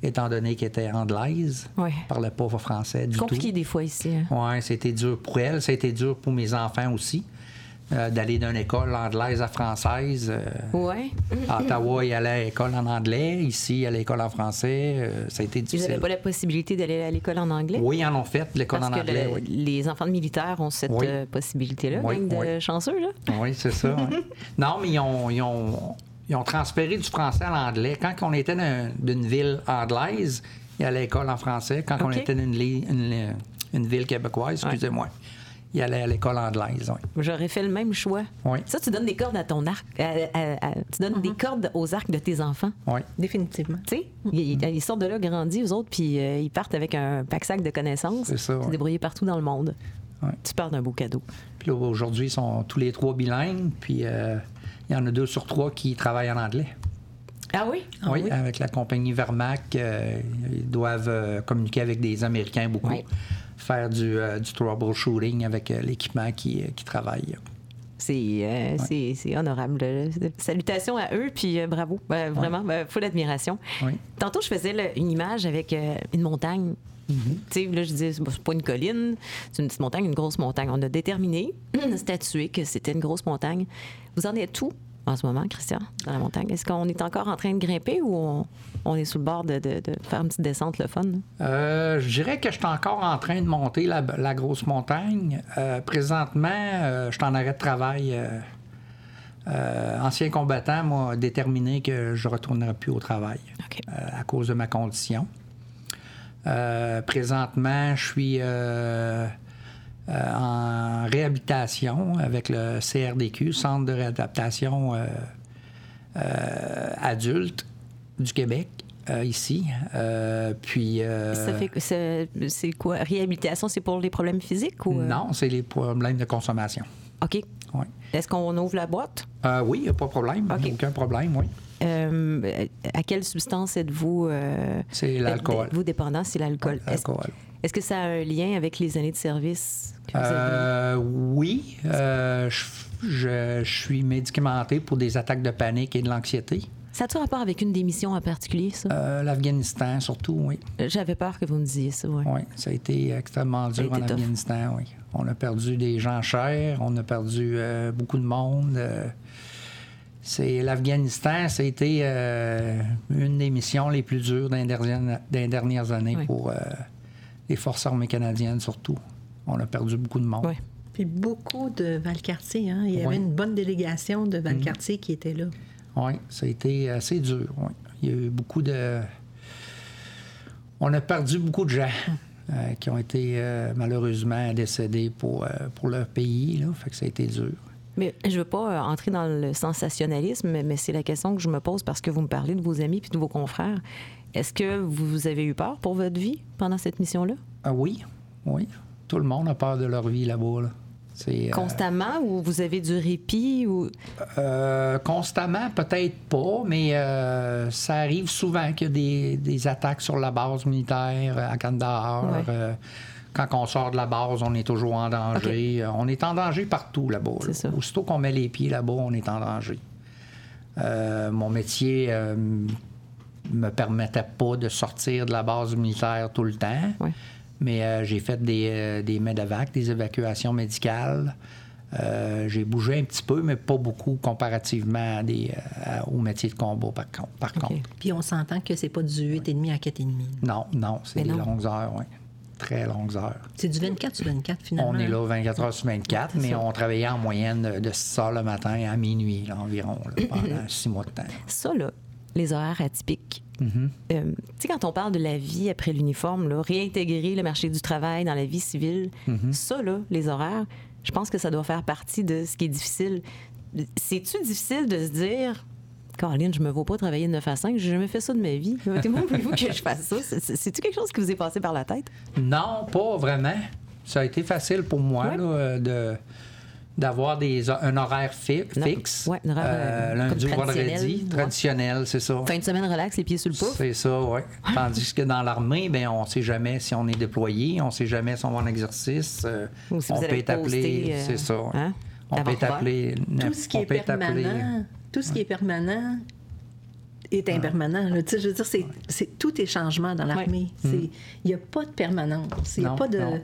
Étant donné qu'elle était anglaise, ouais. parlait pas français du compliqué des fois ici. Hein? Oui, c'était dur pour elle. Été dur pour mes enfants aussi. Euh, d'aller d'une école anglaise à française. Euh, oui. à Ottawa, il allait à l'école en anglais. Ici, à l'école en français. Euh, ça a été difficile. Vous n'avez pas la possibilité d'aller à l'école en anglais? Oui, ils en ont fait, l'école en anglais. oui. Les enfants de militaires ont cette possibilité-là, oui, de chanceux, là. Oui, c'est ça. non, mais ils ont, ils, ont, ils ont, transféré du français à l'anglais. Quand on était d'une ville anglaise, il y a l'école en français. Quand on était d'une une, une, ville québécoise, excusez-moi il allait à l'école anglaise. J'aurais fait le même choix. Oui. Ça, tu donnes des cordes à ton arc. tu donnes des mhm. cordes aux arcs de tes enfants. Oui. Définitivement. Tu sais, ils, sortent de là grandis, eux autres, puis euh, ils partent avec un pack-sac de connaissances. C'est ça. Se débrouiller partout dans le monde. Tu pars d'un beau cadeau. Puis là, aujourd'hui, ils sont tous les trois bilingues, puis euh, il y en a deux sur trois qui travaillent en anglais. Ah oui? Ah oui, avec la compagnie Vermac, euh, ils doivent communiquer avec des Américains beaucoup. Oui faire du, euh, du troubleshooting avec euh, l'équipement qui, euh, qui travaille. C'est honorable. Salutations à eux, puis bravo. vraiment, ouais. full admiration. Tantôt, je faisais une image avec une montagne. Mm-hmm. Tu sais, là, je disais, c'est pas une colline, c'est une petite montagne, une grosse montagne. On a déterminé, statué que c'était une grosse montagne. Vous en êtes où? En ce moment, Christian, dans la montagne? Est-ce qu'on est encore en train de grimper ou on, est sous le bord de, faire une petite descente, le fun? Euh, je dirais que je suis encore en train de monter la, grosse montagne. Euh, présentement, euh, je suis en arrêt de travail. ancien combattant m'a déterminé que je ne retournerai plus au travail à cause de ma condition. présentement, je suis en réhabilitation avec le CRDQ, Centre de réadaptation euh, euh, adulte du Québec. ici. puis. Ça fait c'est quoi? Réhabilitation, c'est pour les problèmes physiques ou Non, c'est les problèmes de consommation. Ok. Oui. Est-ce qu'on ouvre la boîte? Oui, il n'y a pas de problème. Aucun problème, oui. à quelle substance êtes-vous C'est l'alcool. Vous dépendant, c'est l'alcool. L'alcool. Est-ce que ça a un lien avec les années de service? Euh, oui. Euh, je, suis médicamenté pour des attaques de panique et de l'anxiété. Ça a-tu rapport avec une des missions en particulier, ça? Euh, L'Afghanistan, surtout, oui. J'avais peur que vous me disiez ça, oui. Oui, ça a été extrêmement dur en tough. Afghanistan, oui. On a perdu des gens chers, on a perdu euh, beaucoup de monde. euh, c'est l'Afghanistan, ça a été une des missions les plus dures les dernières, années Oui. pour les forces armées canadiennes, surtout. On a perdu beaucoup de monde. Oui. Puis beaucoup de Valcartier. Hein? Il y avait une bonne délégation de Valcartier qui était là. Oui, ça a été assez dur. oui. Il y a eu beaucoup de. On a perdu beaucoup de gens euh, qui ont été euh, malheureusement décédés pour, euh, pour leur pays. Là. Fait que ça a été dur. Mais je veux pas entrer dans le sensationnalisme, mais, mais c'est la question que je me pose parce que vous me parlez de vos amis puis de vos confrères. Est-ce que vous avez eu peur pour votre vie pendant cette mission-là? Ah oui, oui. Tout le monde a peur de leur vie là-bas. Là. Euh, Constamment ou vous avez du répit ou? Euh, constamment, peut-être pas, mais euh, ça arrive souvent qu'il y a des, des attaques sur la base militaire à Kandahar. Ouais. Quand on sort de la base, on est toujours en danger. On est en danger partout là-bas. là. Aussitôt qu'on met les pieds là-bas, on est en danger. Mon métier me permettait pas de sortir de la base militaire tout le temps. Ouais. Mais euh, j'ai fait des, euh, des medevacs, des évacuations médicales. Euh, j'ai bougé un petit peu, mais pas beaucoup comparativement à des, euh, au métier de combat, par contre. Par OK. contre. Puis on s'entend que c'est pas du 8,5 à 4,5. Non, non, c'est des non. longues heures, oui. Très longues heures. C'est du 24 sur 24, finalement. On est là 24 heures sur 24, C'est mais ça. on travaillait en moyenne de- de 6 heures le matin à minuit, là, environ, là, pendant six mois de temps. Ça, là, les horaires atypiques. Mm-hmm. Euh, tu sais, quand on parle de la vie après l'uniforme, réintégrer le marché du travail dans la vie civile, Mm-hmm. ça, là, les horaires, je pense que ça doit faire partie de ce qui est difficile. C'est-tu difficile de se dire, Caroline, je me vois pas travailler de 9 à 5, j'ai jamais fait ça de ma vie. Comment voulez-vous que je fasse ça? C'est- c'est- C'est-tu quelque chose qui vous est passé par la tête? Non, pas vraiment. Ça a été facile pour moi Ouais. là, euh, de d'avoir des un horaire fi- fixe. ouais, horaire, euh, lundi ou vendredi, traditionnel, ouais. c'est ça. Fin de semaine, relax, les pieds sur le pouf. C'est ça, oui. Tandis que dans l'armée, ben, on ne sait jamais si on est déployé, on ne sait jamais si on va en exercice. euh, Ou si on vous peut être euh, c'est ça. hein, on peut appelé. Tout ce qui est permanent, tout ce qui est permanent est impermanent. là. Tu sais, je veux dire, c'est, c'est- tout est changement dans l'armée. C'est- Il n'y a pas de permanence. Il n'y a pas de. non.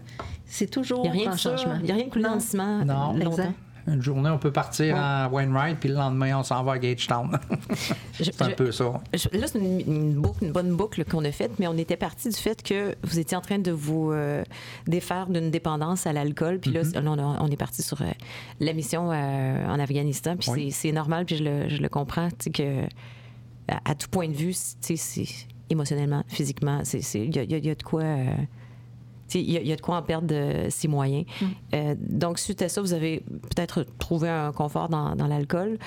C'est toujours Il n'y a rien en de ça. changement. Il n'y a rien de dans Non. Non. longtemps. Une journée, on peut partir en Wainwright, puis le lendemain, on s'en va à Gagetown. Je- c'est un je- peu ça. Je- Là, c'est une, une boucle, une bonne boucle qu'on a faite, mais on était parti du fait que vous étiez en train de vous euh, défaire d'une dépendance à l'alcool. Puis là, on, a- on est parti sur euh, la mission euh, en Afghanistan. Puis Oui. c'est- c'est normal, puis je le, je le comprends, tu sais, que à, à tout point de vue, c'est émotionnellement, physiquement, il y, y y a de quoi. euh, il y, a- il y a de quoi en perdre de ses moyens. Euh, donc, suite à ça, vous avez peut-être trouvé un confort dans, dans l'alcool.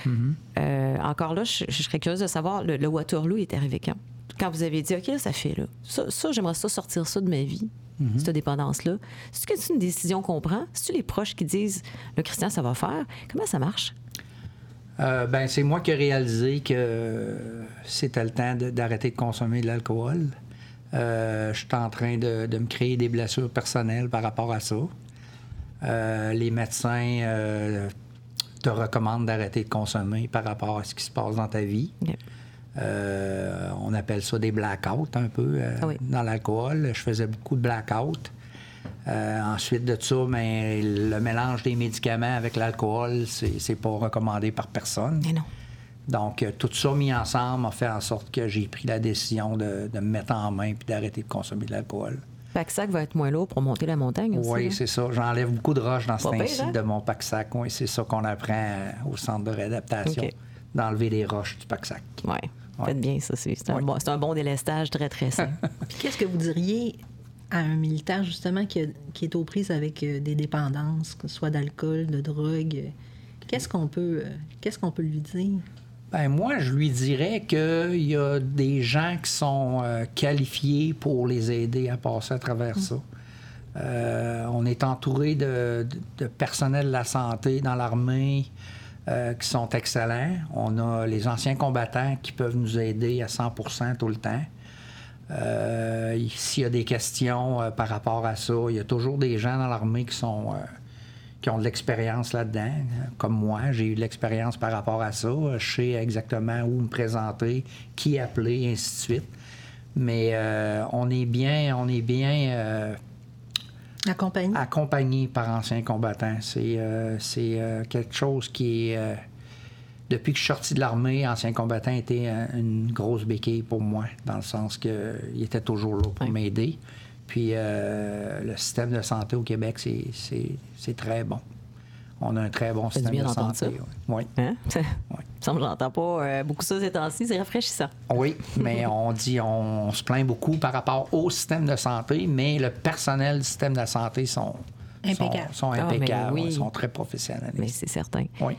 Euh, encore là, je, je serais curieuse de savoir, le, le Waterloo est arrivé quand? Quand vous avez dit, OK, là, ça fait, là. Ça, ça, j'aimerais ça sortir ça de ma vie, cette dépendance-là. Est-ce que c'est une décision qu'on prend? C'est-tu les proches qui disent, le Christian, ça va faire? Comment ça marche? Euh, ben, c'est moi qui ai réalisé que c'était le temps d'arrêter de, consommer de l'alcool. Euh, je suis en train de, de me créer des blessures personnelles par rapport à ça. Euh, les médecins euh, te recommandent d'arrêter de consommer par rapport à ce qui se passe dans ta vie. Euh, on appelle ça des blackouts un peu euh, Ah oui. dans l'alcool. Je faisais beaucoup de blackouts. Euh, ensuite de ça, ben, le mélange des médicaments avec l'alcool, c'est c'est pas recommandé par personne. Mais non. Donc, euh, tout ça mis ensemble a fait en sorte que j'ai pris la décision de, de me mettre en main puis d'arrêter de consommer de l'alcool. Pack-sac va être moins lourd pour monter la montagne aussi. Oui, hein? c'est ça. J'enlève beaucoup de roches dans ce Pas pire, temps-ci hein? de mon pack-sac. Oui, c'est ça qu'on apprend euh, au centre de réadaptation, d'enlever les roches du pack-sac. Ouais. Faites bien ça. C'est c'est un, Ouais. bon, c'est un bon délestage très, très sain. Puis qu'est-ce que vous diriez à un militaire, justement, qui, a- qui est aux prises avec euh, des dépendances, que ce soit d'alcool, de drogue? euh, Qu'est-ce qu'on peut, euh, qu'est-ce qu'on peut lui dire? Ben moi, je lui dirais qu'il y a des gens qui sont euh, qualifiés pour les aider à passer à travers ça. Euh, on est entouré de, de- de personnel de la santé dans l'armée euh, qui sont excellents. On a les anciens combattants qui peuvent nous aider à 100% tout le temps. Euh, S'il y a des questions euh, par rapport à ça, il y a toujours des gens dans l'armée qui sont, euh, qui ont de l'expérience là-dedans. Comme moi, j'ai eu de l'expérience par rapport à ça. Je sais exactement où me présenter, qui appeler, et ainsi de suite. Mais euh, on est bien, on est bien euh, accompagné. accompagné par anciens combattants. C'est euh, c'est quelque chose qui est depuis que je suis sorti de l'armée, ancien combattant était une grosse béquille pour moi, dans le sens qu'il était toujours là pour m'aider. Puis euh, le système de santé au Québec, c'est très bon. On a un très bon système de santé. Ça. Oui. Hein? Ça me j'entends pas euh, beaucoup ça ces temps-ci, c'est rafraîchissant. Oui, mais on dit, on, se plaint beaucoup par rapport au système de santé, mais le personnel du système de santé sont impeccables. Sont, ah, impeccables, sont très professionnels. Mais c'est certain. Oui.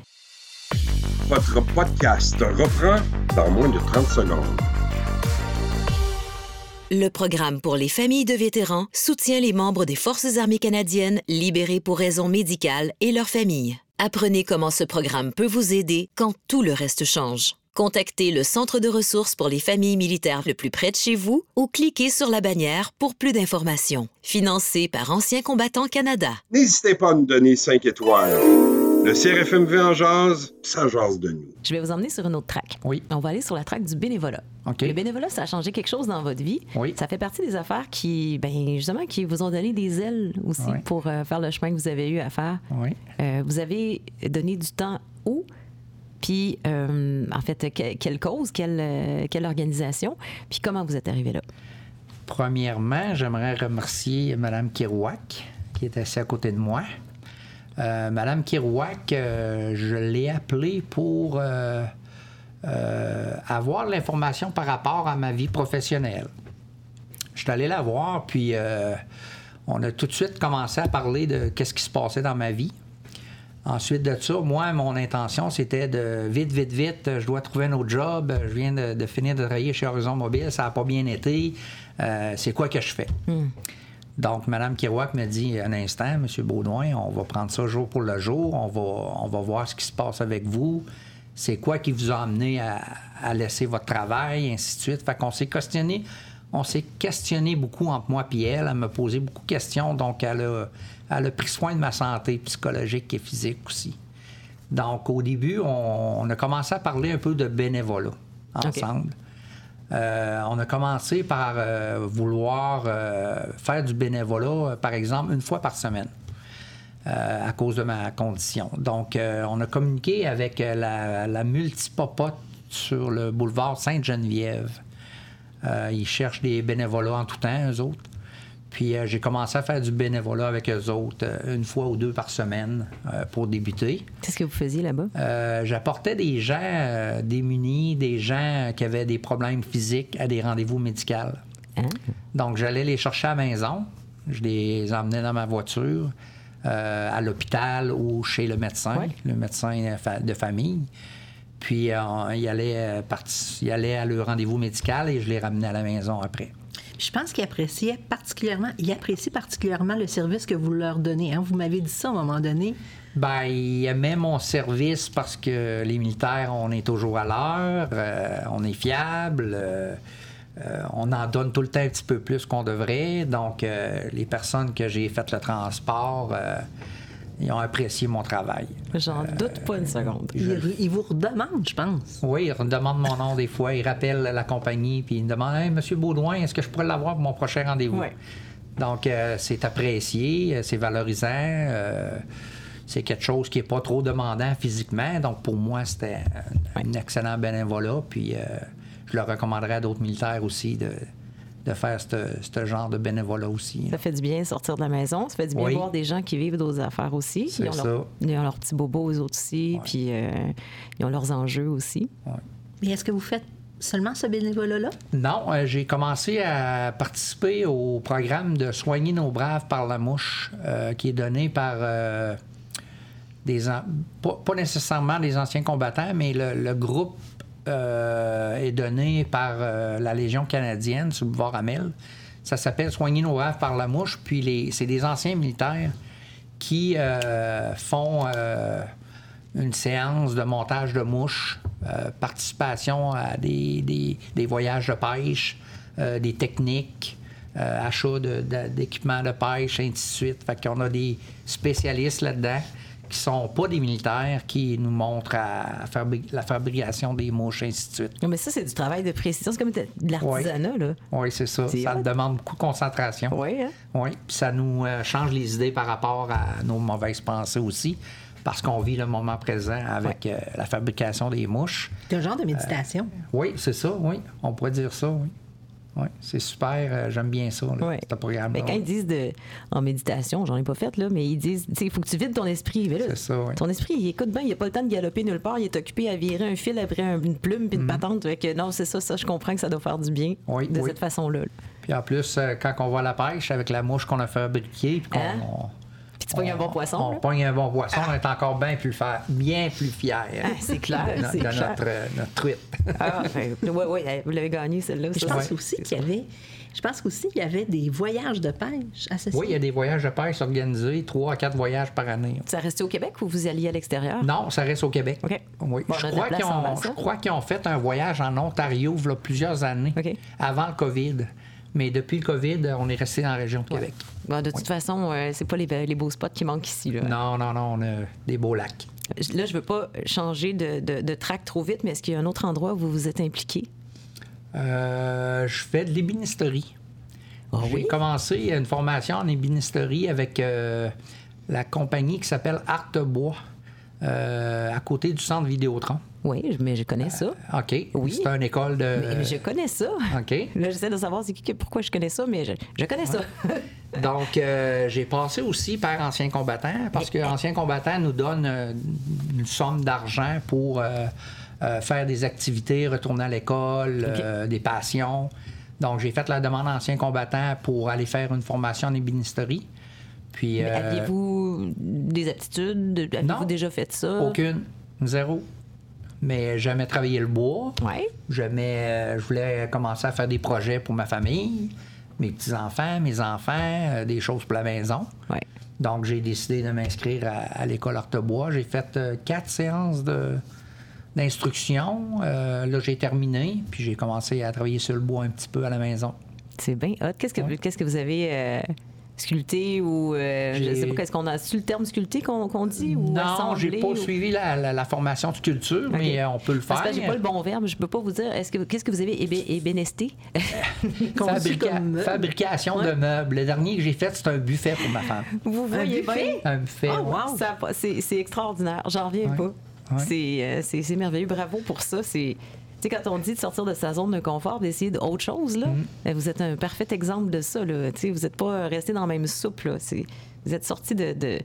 Votre podcast reprend dans moins de 30 secondes. Le programme pour les familles de vétérans soutient les membres des Forces armées canadiennes libérés pour raisons médicales et leurs familles. Apprenez comment ce programme peut vous aider quand tout le reste change. Contactez le Centre de ressources pour les familles militaires le plus près de chez vous ou cliquez sur la bannière pour plus d'informations. Financé par Anciens combattants Canada. N'hésitez pas à nous donner 5 étoiles. Le CRFMV en jase, ça jase de nous. Je vais vous emmener sur une autre track. Oui. On va aller sur la track du bénévolat. OK. Le bénévolat, ça a changé quelque chose dans votre vie. Oui. Ça fait partie des affaires qui, ben, justement, qui vous ont donné des ailes aussi pour euh, faire le chemin que vous avez eu à faire. Oui. Euh, vous avez donné du temps où? Puis, euh, en fait, quelle cause, quelle, quelle organisation, puis comment vous êtes arrivé là? Premièrement, j'aimerais remercier Mme Kirouac, qui est assise à côté de moi. Euh, Madame Kirouac, euh, je l'ai appelée pour euh, avoir l'information par rapport à ma vie professionnelle. Je suis allé la voir, puis on a tout de suite commencé à parler de qu'est-ce qui se passait dans ma vie. Ensuite de ça, moi, mon intention, c'était de vite, vite, vite, je dois trouver un autre job. Je viens de, finir de travailler chez Horizon Mobile, ça n'a pas bien été. c'est quoi que je fais? Hmm. Donc, Mme Kirouac me dit un instant, M. Baudouin, on va prendre ça jour pour le jour, on va, on va voir ce qui se passe avec vous. C'est quoi qui vous a amené à, laisser votre travail, et ainsi de suite. Fait qu'on s'est questionné, on s'est questionné beaucoup entre moi et elle. Elle m'a posé beaucoup de questions, donc elle a, elle a pris soin de ma santé psychologique et physique aussi. Donc, au début, on, a commencé à parler un peu de bénévolat ensemble. Euh, on a commencé par euh, vouloir euh, faire du bénévolat, par exemple, une fois par semaine. à cause de ma condition. Donc, on a communiqué avec la, la multipopote sur le boulevard Sainte-Geneviève. ils cherchent des bénévolats en tout temps, eux autres. Puis euh, j'ai commencé à faire du bénévolat avec eux autres euh, une fois ou deux par semaine euh, pour débuter. Qu'est-ce que vous faisiez là-bas? J'apportais des gens démunis, des gens qui avaient des problèmes physiques à des rendez-vous médicaux. Ah. Donc j'allais les chercher à la maison, je les emmenais dans ma voiture. à l'hôpital ou chez le médecin, le médecin de famille. Puis il, allait, il allait à leur rendez-vous médical et je les ramenais à la maison après. Je pense qu'ils appréciaient particulièrement, apprécient particulièrement le service que vous leur donnez. Hein. Vous m'avez dit ça à un moment donné. Bien, ils aimaient mon service parce que les militaires, on est toujours à l'heure, euh, on est fiable, euh, euh, on en donne tout le temps un petit peu plus qu'on devrait. Donc, les personnes que j'ai fait le transport, ils ont apprécié mon travail. J'en doute pas une seconde. Ils, vous redemandent, je pense. Oui, ils redemandent mon nom des fois. Ils rappellent la compagnie, puis ils me demandent Hey, Monsieur Baudouin, est-ce que je pourrais l'avoir pour mon prochain rendez-vous? Oui. Donc, euh, c'est apprécié, euh, c'est valorisant. Euh, c'est quelque chose qui n'est pas trop demandant physiquement. Donc, pour moi, c'était un, excellent bénévolat. Puis, je le recommanderais à d'autres militaires aussi de, de faire ce genre de bénévolat aussi. Ça fait du bien sortir de la maison. Ça fait du bien voir des gens qui vivent d'autres affaires aussi. Ils ont, leur, ils ont leurs petits bobos, eux autres aussi. Puis euh, ils ont leurs enjeux aussi. Mais est-ce que vous faites seulement ce bénévolat-là? Non, euh, j'ai commencé à participer au programme de Soigner nos braves par la mouche euh, qui est donné par des... Pas, nécessairement des anciens combattants, mais le groupe euh, est donné par euh, la Légion canadienne sous le boulevard Amel. Ça s'appelle Soigner nos rêves par la mouche. Puis c'est des anciens militaires qui euh, font une séance de montage de mouches, participation à des, des, voyages de pêche, des techniques. achat de- de- d'équipements de, pêche, ainsi de suite. Fait qu'on a des spécialistes là-dedans qui sont pas des militaires, qui nous montrent à, fabri- la fabrication des mouches, ainsi de suite. Non, mais ça, c'est du travail de précision. C'est comme de l'artisanat, là. Oui, c'est ça. Ça demande beaucoup de concentration. Oui, hein? Oui, puis ça nous euh, change les idées par rapport à nos mauvaises pensées aussi, parce qu'on vit le moment présent avec euh, la fabrication des mouches. C'est un genre de méditation. Oui, c'est ça, oui. On pourrait dire ça, oui. Oui, c'est super. euh, J'aime bien ça, là, Ouais. ce programme Mais quand ils disent de, en méditation, j'en ai pas fait, là, mais ils disent, il faut que tu vides ton esprit. Là, C'est ça, ouais. Ton esprit, il écoute bien, il a pas le temps de galoper nulle part, il est occupé à virer un fil après un- une plume puis une patente. Fait que non, c'est ça, ça, je comprends que ça doit faire du bien Mm-hmm. Oui, de oui. cette façon-là. là. Puis en plus, euh, quand on va à la pêche avec la mouche qu'on a fabriquée, puis qu'on. Hein? On- Puis tu pognes un bon poisson. On là. pogne un bon poisson, on est encore bien plus, fier- bien plus fiers. Ah, c'est clair, de, no- c'est de clair. notre, euh, notre truite. Ah, ben, ouais, ouais, vous l'avez gagné, celle-là. Je pense aussi qu'il y avait. Je pense aussi qu'il y avait des voyages de pêche associés. Oui, il y a des voyages de pêche organisés, trois à quatre voyages par année. Ça restait au Québec ou vous alliez à l'extérieur? Non, ça reste au Québec. OK. Oui. Bon, je, crois qu'ils ont, hein? crois qu'ils ont fait un voyage en Ontario il y a plusieurs années, avant le COVID. Mais depuis le COVID, on est resté dans la région de Québec. Bon, de toute façon, euh, c'est pas les, les beaux spots qui manquent ici. Là. Non, non, non, on a des beaux lacs. Là, je veux pas changer de, de, de track trop vite, mais est-ce qu'il y a un autre endroit où vous vous êtes impliqué? Euh, je fais de l'ébénisterie. Ah J'ai oui? commencé une formation en ébénisterie avec euh, la compagnie qui s'appelle Artebois, euh, à côté du centre Vidéotron. Oui, mais je connais ça. OK. Oui. C'est une école de. Mais, mais je connais ça. OK. Là, j'essaie de savoir qui, pourquoi je connais ça, mais je, je connais ça. Donc, euh, j'ai passé aussi par ancien combattant parce que ancien combattant nous donne euh, une somme d'argent pour euh, euh, faire des activités, retourner à l'école, euh, des passions. Donc, j'ai fait la demande à ancien combattant pour aller faire une formation en ébénisterie. Puis, euh, Aviez-vous des aptitudes? Avez-vous déjà fait ça? aucune, zéro. Mais jamais travaillé le bois. Oui. Jamais, euh, je voulais commencer à faire des projets pour ma famille, mes petits-enfants, mes enfants, euh, des choses pour la maison. Oui. Donc, j'ai décidé de m'inscrire à, à l'école Artebois. J'ai fait euh, quatre séances de- d'instruction. Euh, là, j'ai terminé, puis j'ai commencé à travailler sur le bois un petit peu à la maison. C'est bien hot. Qu'est-ce que, qu'est-ce que vous avez sculpté ou. euh, je sais pas, qu'est-ce qu'on a. C'est le terme sculpté qu'on, dit? Ou non, j'ai pas ou- suivi la, la- la formation de sculpture, mais euh, on peut le faire. j'ai pas le bon verbe, je peux pas vous dire. Est-ce que, qu'est-ce que vous avez ébé- ébénesté? Fabrica- comme meuble. fabrication de meubles. Le dernier que j'ai fait, c'est un buffet pour ma femme. vous voyez buffet? bien? Un buffet. Oh, wow. C'est, c'est extraordinaire. J'en reviens Ouais. pas. Ouais. C'est, euh, c'est, c'est merveilleux. Bravo pour ça. C'est, sais, quand on dit de sortir de sa zone de confort, d'essayer d'autre chose, là, Mm-hmm. ben, vous êtes un parfait exemple de ça. Là. Vous n'êtes pas resté dans la même soupe. Là. Vous êtes sorti de, de,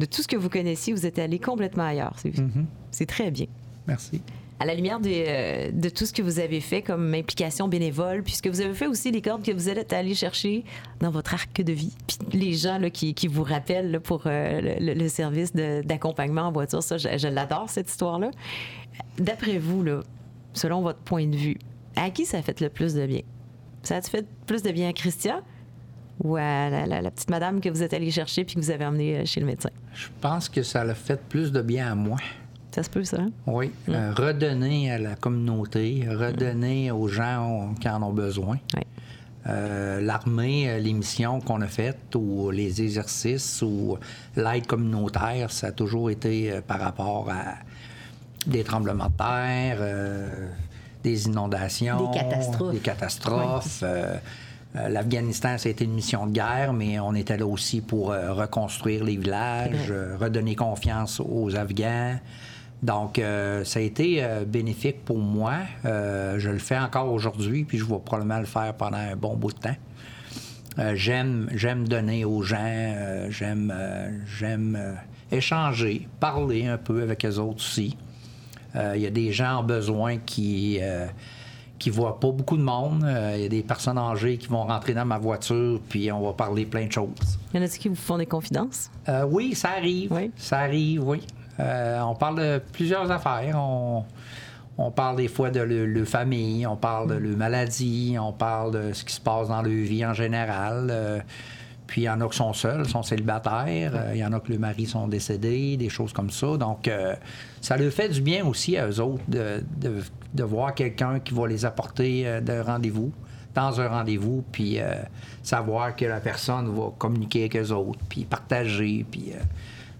de tout ce que vous connaissiez. Vous êtes allé complètement ailleurs. C'est, Mm-hmm. très bien. Merci. À la lumière euh, de tout ce que vous avez fait comme implication bénévole, puisque vous avez fait aussi les cordes que vous êtes allé chercher dans votre arc de vie, puis les gens là, qui, qui vous rappellent là, pour euh, le, le service d'accompagnement en voiture, ça, je, je l'adore, cette histoire-là. D'après vous, là, selon votre point de vue, à qui ça a fait le plus de bien? Ça a-tu fait plus de bien à Christian ou à la, la- la petite madame que vous êtes allé chercher puis que vous avez emmenée euh, chez le médecin? Je pense que ça l'a fait plus de bien à moi. Ça se peut, ça? hein? Oui, euh, redonner à la communauté, redonner aux gens qui en ont besoin. Oui. Euh, L'armée, les missions qu'on a faites ou les exercices ou l'aide communautaire, ça a toujours été par rapport à des tremblements de terre, euh, des inondations, Des catastrophes. des catastrophes. Euh, euh, L'Afghanistan, ça a été une mission de guerre, mais on était là aussi pour reconstruire les villages, redonner confiance aux Afghans. Donc, euh, ça a été euh, bénéfique pour moi. Euh, je le fais encore aujourd'hui, puis je vais probablement le faire pendant un bon bout de temps. J'aime, j'aime donner aux gens, j'aime, j'aime échanger, parler un peu avec les autres aussi. Euh, Il y a des gens en besoin qui euh, qui voient pas beaucoup de monde. Euh, Il y a des personnes âgées qui vont rentrer dans ma voiture, puis on va parler plein de choses. Y en a-t-il qui vous font des confidences? Euh, oui, ça arrive. Oui. Ça arrive, oui. Euh, on parle de plusieurs affaires. On, on parle des fois de le, le famille, on parle de Mm. le maladie, on parle de ce qui se passe dans leur vie en général. Puis il y en a qui sont seuls, sont célibataires. Euh, Il y en a que le mari sont décédés, des choses comme ça. Donc, euh, ça leur fait du bien aussi à eux autres de, de- de voir quelqu'un qui va les apporter euh, de rendez-vous, dans un rendez-vous, puis euh, savoir que la personne va communiquer avec eux autres, puis partager, puis...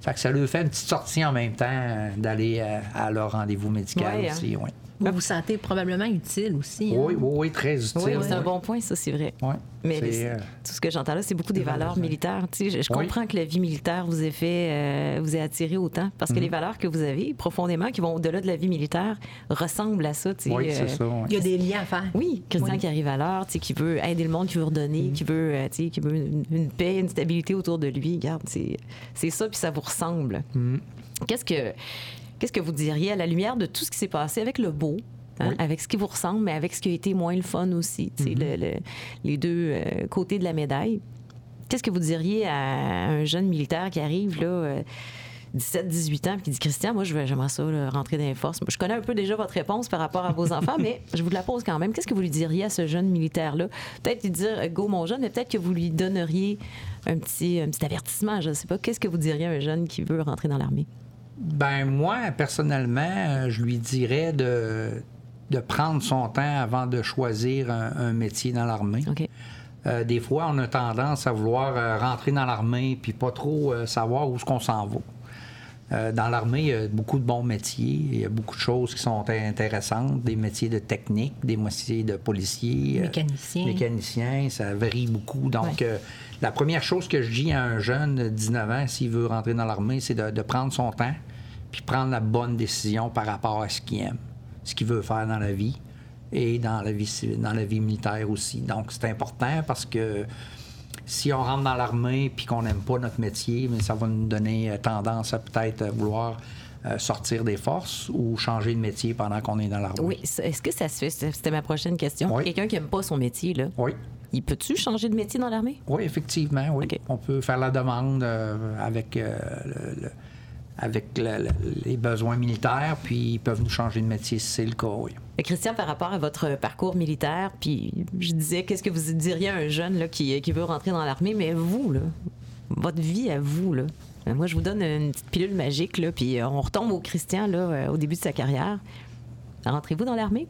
fait que ça leur fait une petite sortie en même temps d'aller à leur rendez-vous médical Ouais, hein. aussi. ouais. Vous vous sentez probablement utile aussi. hein? Oui, oui, oui, très utile. Oui, c'est un bon point, ça, c'est vrai. Ouais. Mais les- euh, tout ce que j'entends là, c'est beaucoup des valeurs militaires. Tu sais, je, je Oui. comprends que la vie militaire vous ait fait, euh, vous ait attiré autant, parce Mhm. que les valeurs que vous avez profondément, qui vont au-delà de la vie militaire, ressemblent à ça. tu sais, oui, euh, c'est ça. ouais. Il y a des liens à faire. Oui, Christian qui arrive à l'heure, tu sais, qui veut aider le monde, qui veut redonner, qui veut, euh, tu sais, qui veut une, une paix, une stabilité autour de lui. Regarde, c'est c'est ça, puis ça vous ressemble. Qu'est-ce que qu'est-ce que vous diriez à la lumière de tout ce qui s'est passé avec le beau? hein, Oui. Avec ce qui vous ressemble, mais avec ce qui a été moins le fun aussi, le- le- les deux euh, côtés de la médaille? Qu'est-ce que vous diriez à un jeune militaire qui arrive, là, euh, 17-18 ans, puis qui dit Christian, moi, je veux- j'aimerais ça, là, rentrer dans les forces. Je connais un peu déjà votre réponse par rapport à vos enfants, mais je vous la pose quand même. Qu'est-ce que vous lui diriez à ce jeune militaire-là? Peut-être lui dire euh, Go, mon jeune, mais peut-être que vous lui donneriez un petit, un petit avertissement. Je ne sais pas. Qu'est-ce que vous diriez à un jeune qui veut rentrer dans l'armée? Ben moi, personnellement, euh, je lui dirais de, de prendre son temps avant de choisir un, un métier dans l'armée. Euh, des fois, on a tendance à vouloir euh, rentrer dans l'armée puis pas trop savoir où est-ce qu'on s'en va. Euh, dans l'armée, il y a beaucoup de bons métiers. Il y a beaucoup de choses qui sont intéressantes. Des métiers de technique, des métiers de policiers. euh, Mécanicien. mécanicien, ça varie beaucoup. Donc, euh, la première chose que je dis à un jeune de 19 ans, s'il veut rentrer dans l'armée, c'est de, de prendre son temps puis prendre la bonne décision par rapport à ce qu'il aime, ce qu'il veut faire dans la vie et dans la vie, dans la vie militaire aussi. Donc, c'est important parce que si on rentre dans l'armée puis qu'on n'aime pas notre métier, mais ça va nous donner euh, tendance à peut-être euh, vouloir euh, sortir des forces ou changer de métier pendant qu'on est dans l'armée. Oui. Est-ce que ça se fait? C'était ma prochaine question. Oui. Quelqu'un qui n'aime pas son métier, là, Oui. il peut-tu changer de métier dans l'armée? Oui, effectivement, oui. On peut faire la demande avec, le- le- avec le- le- les besoins militaires, puis ils peuvent nous changer de métier si c'est le cas, oui. Euh, Christian, par rapport à votre parcours militaire, puis je disais, qu'est-ce que vous diriez à un jeune là, qui, qui veut rentrer dans l'armée, mais vous, là, votre vie à vous, là? Euh, Moi, je vous donne une petite pilule magique, là, puis euh, on retombe au Christian là, au début de sa carrière. Rentrez-vous dans l'armée?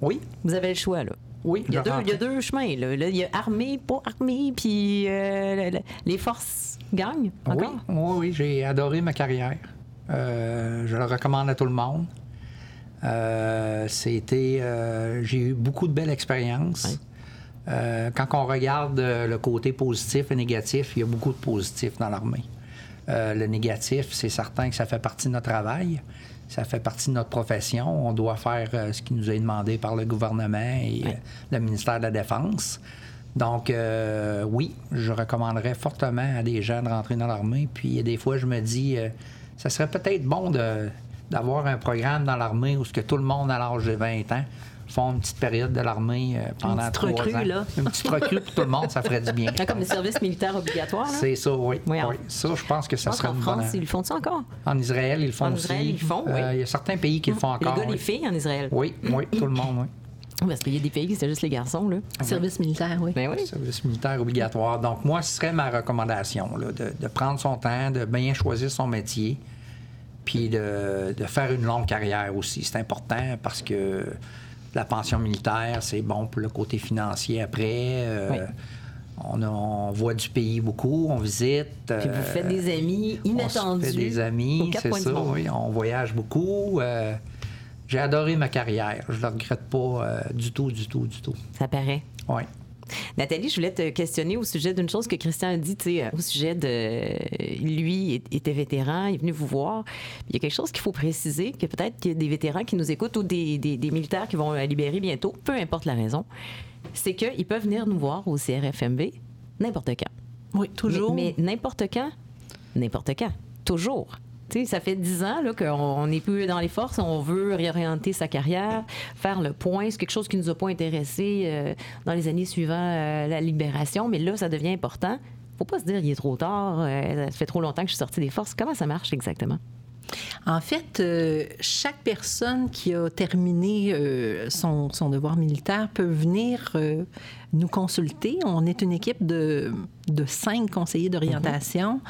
Oui, Vous avez le choix, là. oui. Il y a, deux, il y a deux chemins. Là. Il y a armée, pas armée, puis euh, le- le- les forces encore. Oui, oui, oui, j'ai adoré ma carrière. Euh, je le recommande à tout le monde. Euh, c'était, euh, j'ai eu beaucoup de belles expériences. Quand on regarde le côté positif et négatif, il y a beaucoup de positifs dans l'armée. Le négatif, c'est certain que ça fait partie de notre travail, ça fait partie de notre profession. On doit faire ce qui nous est demandé par le gouvernement et le ministère de la Défense. Donc, euh, oui, je recommanderais fortement à des gens de rentrer dans l'armée. Puis, des fois, je me dis, euh, ça serait peut-être bon d'avoir un programme dans l'armée où ce que tout le monde à l'âge de 20 ans font une petite période de l'armée euh, pendant trois recrue, ans. là. Une petite recrue pour tout le monde, ça ferait du bien. Comme le service militaire obligatoire. C'est ça, oui. Oui, en- oui. Ça, je pense que ça serait une bonne... France, ils le font ça encore? En Israël, ils le font En aussi. Israël, ils le font, oui. Euh, Il y a certains pays qui le font les encore. gars, les filles en Israël. Oui, oui, tout le monde, oui. Parce qu'il y a des pays qui c'est juste les garçons, là. Service militaire, oui. Ben oui. Service militaire obligatoire. Donc, moi, ce serait ma recommandation, là, de, de prendre son temps, de bien choisir son métier, puis de, de faire une longue carrière aussi. C'est important parce que la pension militaire, c'est bon pour le côté financier après. Euh, Oui. on, a- on voit du pays beaucoup, on visite. Puis vous euh, faites des amis on inattendus. se fait des amis, c'est ça, oui. On voyage beaucoup. euh, j'ai adoré ma carrière. Je ne la regrette pas euh, du tout, du tout, du tout. Ça paraît. Oui. Nathalie, je voulais te questionner au sujet d'une chose que Christian a dit, tu sais, au sujet de. Lui était vétéran, il est venu vous voir. Il y a quelque chose qu'il faut préciser, que peut-être qu'il y a des vétérans qui nous écoutent ou des, des- des militaires qui vont euh, libérer bientôt, peu importe la raison, c'est qu'ils peuvent venir nous voir au CRFMV n'importe quand. Oui, toujours. Mais, mais n'importe quand, n'importe quand, toujours. Ça fait dix ans qu'on n'est plus dans les forces, on veut réorienter sa carrière, faire le point. C'est quelque chose qui ne nous a pas intéressés euh, dans les années suivant euh, la libération, mais là, ça devient important. Faut pas se dire, il est trop tard, euh, ça fait trop longtemps que je suis sortie des forces. Comment ça marche exactement? En fait, chaque personne qui a terminé son, devoir militaire peut venir nous consulter. On est une équipe de de cinq conseillers d'orientation.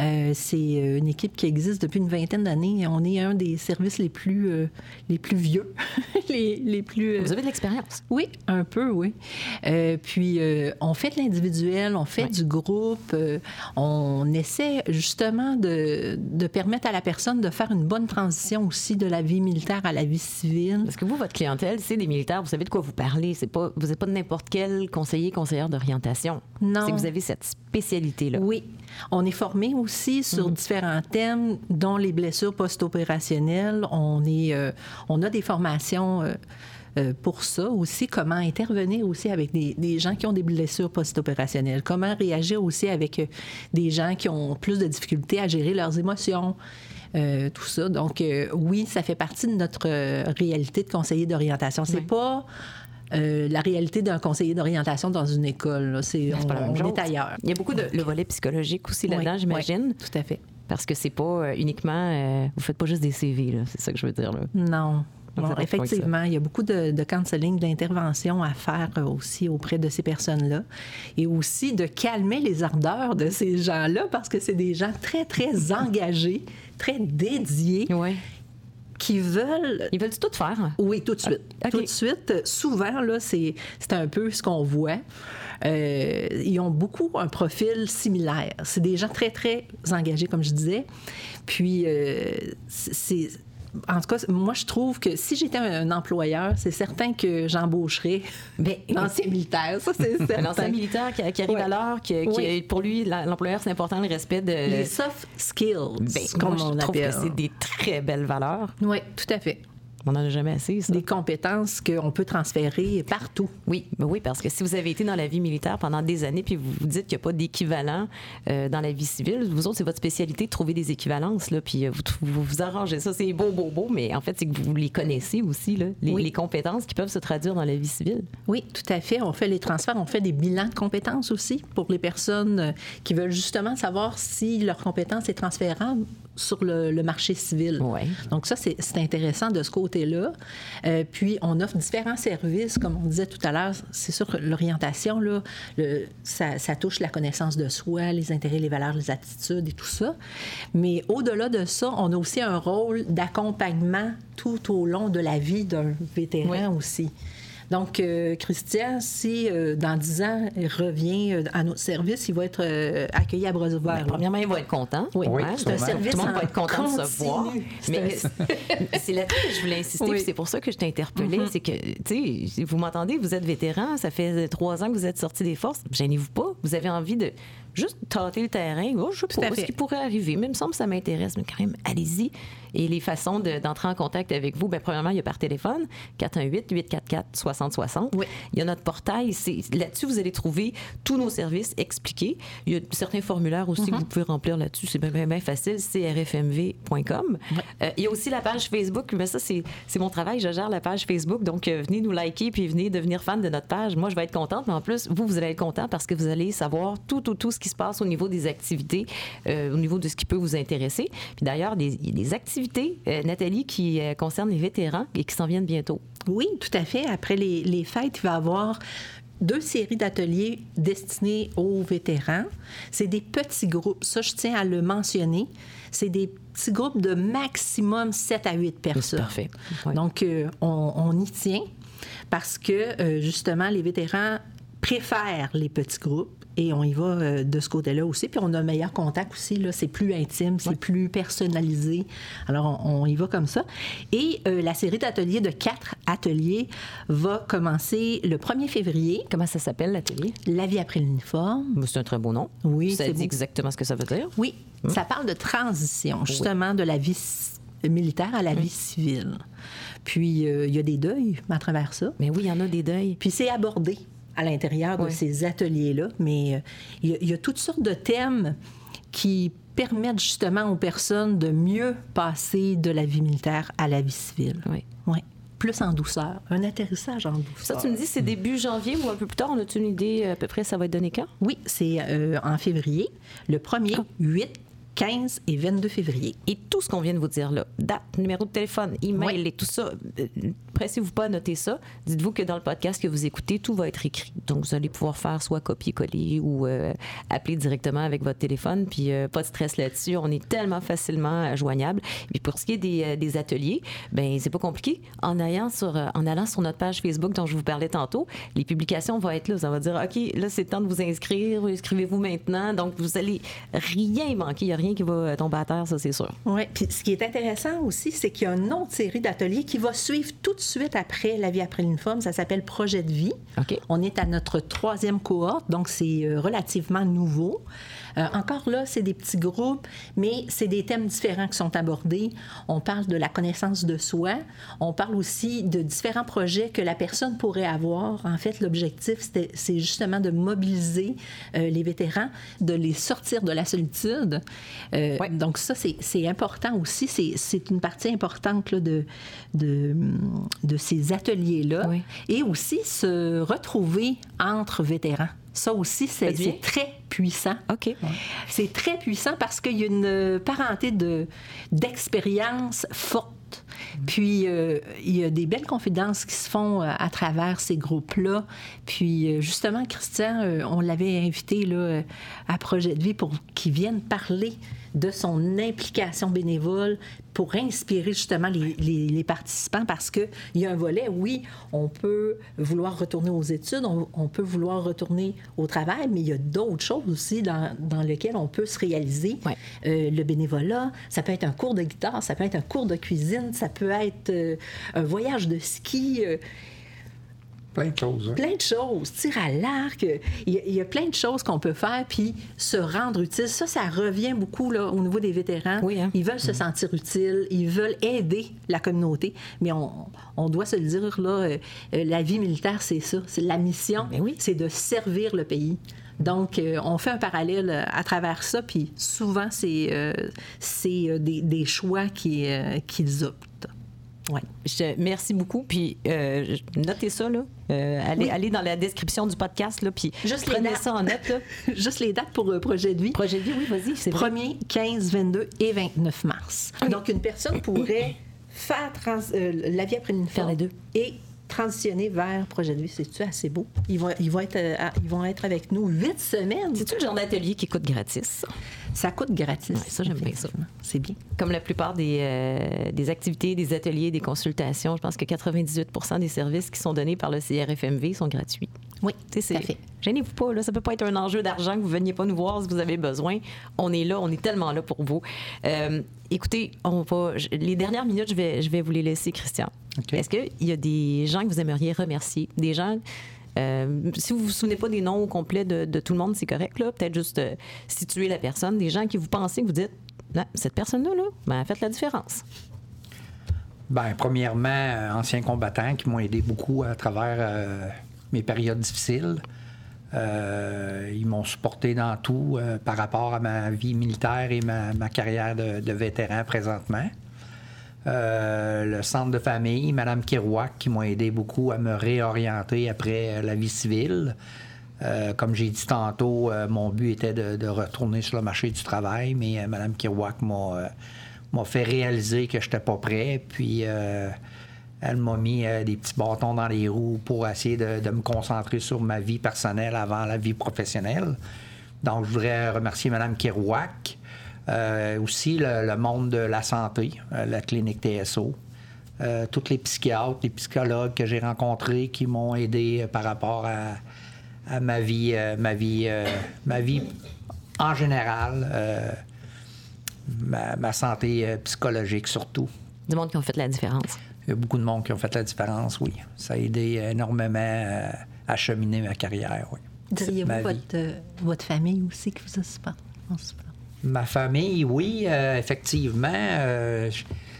Euh, c'est euh, une équipe qui existe depuis une vingtaine d'années. On est un des services les plus, euh, les plus vieux, les, les, plus... Vous avez de l'expérience? Oui, un peu, oui. puis, on fait de l'individuel, on fait du groupe. on essaie justement de, de, permettre à la personne de faire une bonne transition aussi de la vie militaire à la vie civile. Parce que vous, votre clientèle, c'est des militaires, vous savez de quoi vous parlez. Pas, vous n'êtes pas n'importe quel conseiller, conseillère d'orientation. Non. C'est que vous avez cette spécialité-là. Oui. On est formé aussi sur mhm. différents thèmes, dont les blessures post-opérationnelles. On, est, euh, on a des formations. Euh, euh, pour ça aussi, comment intervenir aussi avec des, des gens qui ont des blessures post-opérationnelles, comment réagir aussi avec des gens qui ont plus de difficultés à gérer leurs émotions, tout ça. Donc, oui, ça fait partie de notre réalité de conseiller d'orientation. C'est pas euh, la réalité d'un conseiller d'orientation dans une école. C'est, on, est ailleurs. Il y a beaucoup de le volet psychologique aussi là-dedans, j'imagine. tout à fait. Parce que c'est pas euh, uniquement. Euh, vous faites pas juste des CV, c'est ça que je veux dire. Là. Non. effectivement, il y a beaucoup de, de counseling, d'intervention à faire aussi auprès de ces personnes-là. Et aussi de calmer les ardeurs de ces gens-là parce que c'est des gens très, très engagés, très dédiés. Oui qui veulent. Ils veulent tout faire? Oui, tout de suite. Tout de suite. Souvent, là, c'est un peu ce qu'on voit. Euh, ils ont beaucoup un profil similaire. C'est des gens très, très engagés, comme je disais. Puis, euh, c'est en tout cas, moi, je trouve que si j'étais un, employeur, c'est certain que j'embaucherais ben, un ancien militaire. Ça, c'est certain. Un ancien militaire qui, arrive à l'heure, qui, pour lui, l'employeur, c'est important le respect de... Les soft skills, ben, comme on je trouve que c'est des très belles valeurs. Oui, tout à fait. On n'en a jamais assez, ça. Des compétences qu'on peut transférer partout. Oui, mais oui, parce que si vous avez été dans la vie militaire pendant des années, puis vous vous dites qu'il n'y a pas d'équivalent euh, dans la vie civile, vous autres, c'est votre spécialité de trouver des équivalences, là, puis euh, vous, vous, arrangez ça. C'est beau, beau, beau, mais en fait, c'est que vous les connaissez aussi, là, les, les, compétences qui peuvent se traduire dans la vie civile. Oui, tout à fait. On fait les transferts, on fait des bilans de compétences aussi pour les personnes euh, qui veulent justement savoir si leur compétence est transférable sur le, marché civil. Donc ça, c'est intéressant de ce côté-là. Euh, puis, on offre différents services, comme on disait tout à l'heure. C'est sûr que l'orientation, là, ça, ça, touche la connaissance de soi, les intérêts, les valeurs, les attitudes et tout ça. Mais au-delà de ça, on a aussi un rôle d'accompagnement tout au long de la vie d'un vétéran aussi. Donc, euh, Christian, si euh, dans 10 ans, il revient euh, à notre service, il va être accueilli à bras ouverts. premièrement, il va être content. Oui, c'est un service Tout le monde va être content de se voir. Mais c'est là-dessus que je voulais insister, c'est pour ça que je t'ai interpellée. Mm-hmm. C'est que, tu sais, vous m'entendez, vous êtes vétéran, ça fait trois ans que vous êtes sorti des forces. Gênez-vous pas. Vous avez envie de juste tâter le terrain. Oh, je sais pas ce qui pourrait arriver. Mais il me semble que ça m'intéresse. Mais quand même, allez-y. Et les façons d'entrer en contact avec vous, bien, premièrement, il y a par téléphone, 418-844-6060. Oui. Il y a notre portail. Là-dessus, vous allez trouver tous nos services expliqués. Il y a certains formulaires aussi que mm-hmm. vous pouvez remplir là-dessus. C'est bien, bien, facile, crfmv.com. Euh, il y a aussi la page Facebook. Mais ça, c'est mon travail. Je gère la page Facebook. Donc, euh, venez nous liker puis venez devenir fan de notre page. Moi, je vais être contente. Mais en plus, vous, vous allez être content parce que vous allez savoir tout, tout, tout ce qui se passe au niveau des activités, euh, au niveau de ce qui peut vous intéresser. Puis d'ailleurs, il y a des activités, euh, Nathalie, qui euh, concernent les vétérans et qui s'en viennent bientôt. Oui, tout à fait. Après les, les fêtes, il va y avoir deux séries d'ateliers destinés aux vétérans. C'est des petits groupes. Ça, je tiens à le mentionner. C'est des petits groupes de maximum 7 à 8 personnes. Parfait. Donc, on, on, y tient parce que, justement, les vétérans préfèrent les petits groupes et on y va euh, de ce côté-là aussi. Puis on a un meilleur contact aussi. Là, c'est plus intime, c'est plus personnalisé. Alors on, y va comme ça. Et euh, la série d'ateliers de quatre ateliers va commencer le 1er février. Comment ça s'appelle l'atelier? La vie après l'uniforme. C'est un très beau nom. Oui, ça dit exactement ce que ça veut dire. Oui, hum. ça parle de transition justement de la vie militaire à la vie civile. Puis, euh, il y a des deuils à travers ça. Mais oui, il y en a des deuils. Puis, c'est abordé à l'intérieur de ces ateliers-là. Mais euh, il y, a toutes sortes de thèmes qui permettent justement aux personnes de mieux passer de la vie militaire à la vie civile. Oui. Oui. Plus en douceur. Un atterrissage en douceur. Ça, tu me dis, c'est début janvier ou un peu plus tard? On a-tu une idée à peu près, ça va être donné quand? Oui, c'est euh, en février. Le 1er, 8, 15 et 22 février. Et tout ce qu'on vient de vous dire là, date, numéro de téléphone, email et tout ça, euh, pressez-vous pas à noter ça. Dites-vous que dans le podcast que vous écoutez, tout va être écrit. Donc, vous allez pouvoir faire soit copier-coller ou euh, appeler directement avec votre téléphone. Puis, euh, pas de stress là-dessus. On est tellement facilement euh, joignable. Et pour ce qui est des, ateliers, ben c'est pas compliqué. En allant, sur, en allant sur notre page Facebook dont je vous parlais tantôt, les publications vont être là. Ça va dire, OK, là, c'est temps de vous inscrire. Inscrivez-vous maintenant. Donc, vous allez rien manquer. Il n'y a rien qui va tomber à terre, ça, c'est sûr. Oui. Puis, ce qui est intéressant aussi, c'est qu'il y a une autre série d'ateliers qui va suivre tout de suite après la vie après l'uniforme. Ça s'appelle Projet de vie. On est à notre troisième cohorte, donc c'est euh, relativement nouveau. Euh, encore là, c'est des petits groupes, mais c'est des thèmes différents qui sont abordés. On parle de la connaissance de soi. On parle aussi de différents projets que la personne pourrait avoir. En fait, l'objectif, c'est justement de mobiliser euh, les vétérans, de les sortir de la solitude. Euh, donc ça, c'est important aussi. C'est une partie importante de, de, de, ces ateliers-là. Et aussi se retrouver entre vétérans. Ça aussi, c'est très puissant. OK. C'est très puissant parce qu'il y a une parenté de, d'expérience forte. Puis, euh, il y a des belles confidences qui se font euh, à travers ces groupes-là. Puis, euh, justement, Christian, on l'avait invité là, à Projet de vie pour qu'il vienne parler de son implication bénévole pour inspirer justement les, participants parce qu'il y a un volet, oui, on peut vouloir retourner aux études, on, peut vouloir retourner au travail, mais il y a d'autres choses aussi dans, dans, lesquelles on peut se réaliser. Euh, le bénévolat, ça peut être un cours de guitare, ça peut être un cours de cuisine, ça peut être euh, un voyage de ski. Euh, Plein de choses. Hein. Plein de choses. Tir à l'arc. Il, y, a plein de choses qu'on peut faire, puis se rendre utile. Ça, ça revient beaucoup là, au niveau des vétérans. Oui, hein. Ils veulent se mm. sentir utiles, ils veulent aider la communauté. Mais on, on doit se le dire, là, euh, euh, la vie militaire, c'est ça. C'est la mission, ben oui. c'est de servir le pays. Donc, euh, on fait un parallèle à travers ça, puis souvent, c'est c'est des, des, choix qu'ils optent. Ouais. Je, merci beaucoup. Puis euh, notez ça, là. Euh, allez, dans la description du podcast, là, puis Juste prenez ça en note. Là. Juste les dates pour euh, Projet de vie. Projet de vie, oui, vas-y. 1er, 15, 22 et 29 mars. Donc, une personne pourrait faire la vie après une Faire les deux. Et transitionner vers projet de vie. C'est-tu assez beau? Ils vont, ils, vont être, ils vont être avec nous huit semaines. C'est-tu le genre d'atelier qui coûte gratis? Ça? Coûte gratis. ça, j'aime bien ça. C'est bien. Comme la plupart des, euh, des, activités, des ateliers, des consultations, je pense que 98% des services qui sont donnés par le CRFMV sont gratuits. Oui, c'est fait. Gênez-vous pas, là. Ça peut pas être un enjeu d'argent que vous veniez pas nous voir si vous avez besoin. On est là, on est tellement là pour vous. Euh, écoutez, on va. Les dernières minutes, je vais, je vais vous les laisser, Christian. Est-ce qu'il y a des gens que vous aimeriez remercier? Des gens euh, si vous vous souvenez pas des noms au complet de, tout le monde, c'est correct. Là. Peut-être juste euh, situer la personne. Des gens qui vous pensez, que vous dites, cette personne-là, là, ben, a fait la différence. Bien, premièrement, euh, anciens combattants qui m'ont aidé beaucoup à travers mes périodes difficiles. ils m'ont supporté dans tout par rapport à ma vie militaire et ma, carrière de, de, vétéran présentement. Euh, le centre de famille, Mme Kirouac, qui m'ont aidé beaucoup à me réorienter après euh, la vie civile. Euh, comme j'ai dit tantôt, mon but était de, retourner sur le marché du travail, mais Mme Kirouac m'a fait réaliser que je n'étais pas prêt. Puis elle m'a mis des petits bâtons dans les roues pour essayer de, me concentrer sur ma vie personnelle avant la vie professionnelle. Donc, je voudrais remercier Mme Kirouac. Euh, aussi le, monde de la santé, euh, la clinique TSO. Euh, tous les psychiatres, les psychologues que j'ai rencontrés qui m'ont aidé par rapport à, ma vie, ma vie, ma vie en général, ma, santé psychologique surtout. Du monde qui ont fait la différence. Il y a beaucoup de monde qui ont fait la différence, oui. Ça a aidé énormément à cheminer ma carrière, oui. Diriez-vous votre, votre famille aussi qui vous a supporté? Ma famille, oui, euh, effectivement. Euh,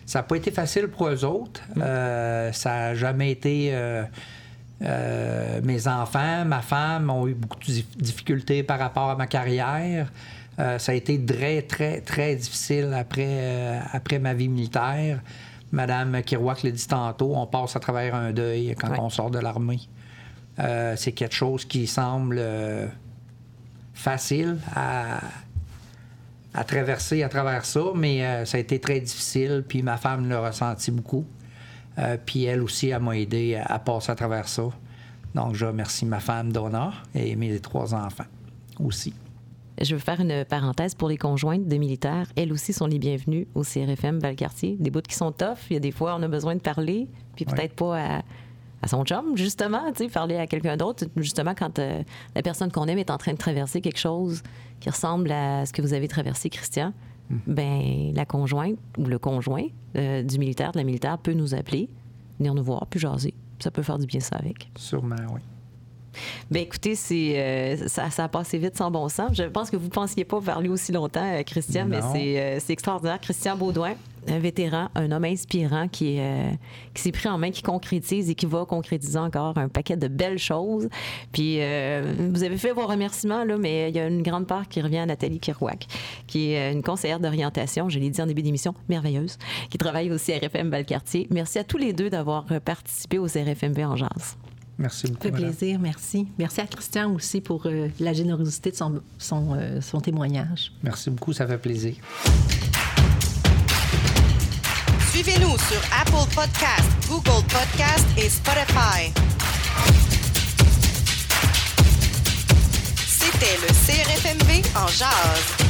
ça n'a pas été facile pour eux autres. Mm. Euh, ça n'a jamais été. mes enfants, ma femme ont eu beaucoup de difficultés par rapport à ma carrière. ça a été très, très, très difficile après, après ma vie militaire. Madame Kirouac l'a dit tantôt, on passe à travers un deuil quand on sort de l'armée. c'est quelque chose qui semble facile à, à traverser à travers ça, mais euh, ça a été très difficile, puis ma femme l'a ressenti beaucoup. Euh, puis elle aussi, elle m'a aidé à, passer à travers ça. Donc, je remercie ma femme, Donna, et mes trois enfants aussi. Je veux faire une parenthèse pour les conjointes de militaires. Elles aussi sont les bienvenues au CRFM Valcartier. Des bouts qui sont tough. Il y a des fois, on a besoin de parler, puis peut-être pas à, à, son chum, justement, tu sais, parler à quelqu'un d'autre. Justement, quand euh, la personne qu'on aime est en train de traverser quelque chose qui ressemble à ce que vous avez traversé, Christian, hmm. ben la conjointe ou le conjoint euh, du militaire, de la militaire, peut nous appeler, venir nous voir, puis jaser. Ça peut faire du bien ça avec. Sûrement, oui. Bien, écoutez, c'est, euh, ça, ça, a passé vite sans bon sens. Je pense que vous ne pensiez pas parler aussi longtemps, euh, Christian, mais euh, c'est, extraordinaire. Christian Baudouin, un vétéran, un homme inspirant qui, qui s'est pris en main, qui concrétise et qui va concrétiser encore un paquet de belles choses. Puis, vous avez fait vos remerciements, là, mais il y a une grande part qui revient à Nathalie Kirouac, qui est une conseillère d'orientation, je l'ai dit en début d'émission, merveilleuse, qui travaille au CRFM Valcartier. Merci à tous les deux d'avoir participé au CRFMV en jazz. Merci beaucoup. Ça fait plaisir, merci. Merci à Christian aussi pour euh, la générosité de son, son, euh, son témoignage. Merci beaucoup, ça fait plaisir. Suivez-nous sur Apple Podcast, Google Podcast et Spotify. C'était le CRFMV en jazz.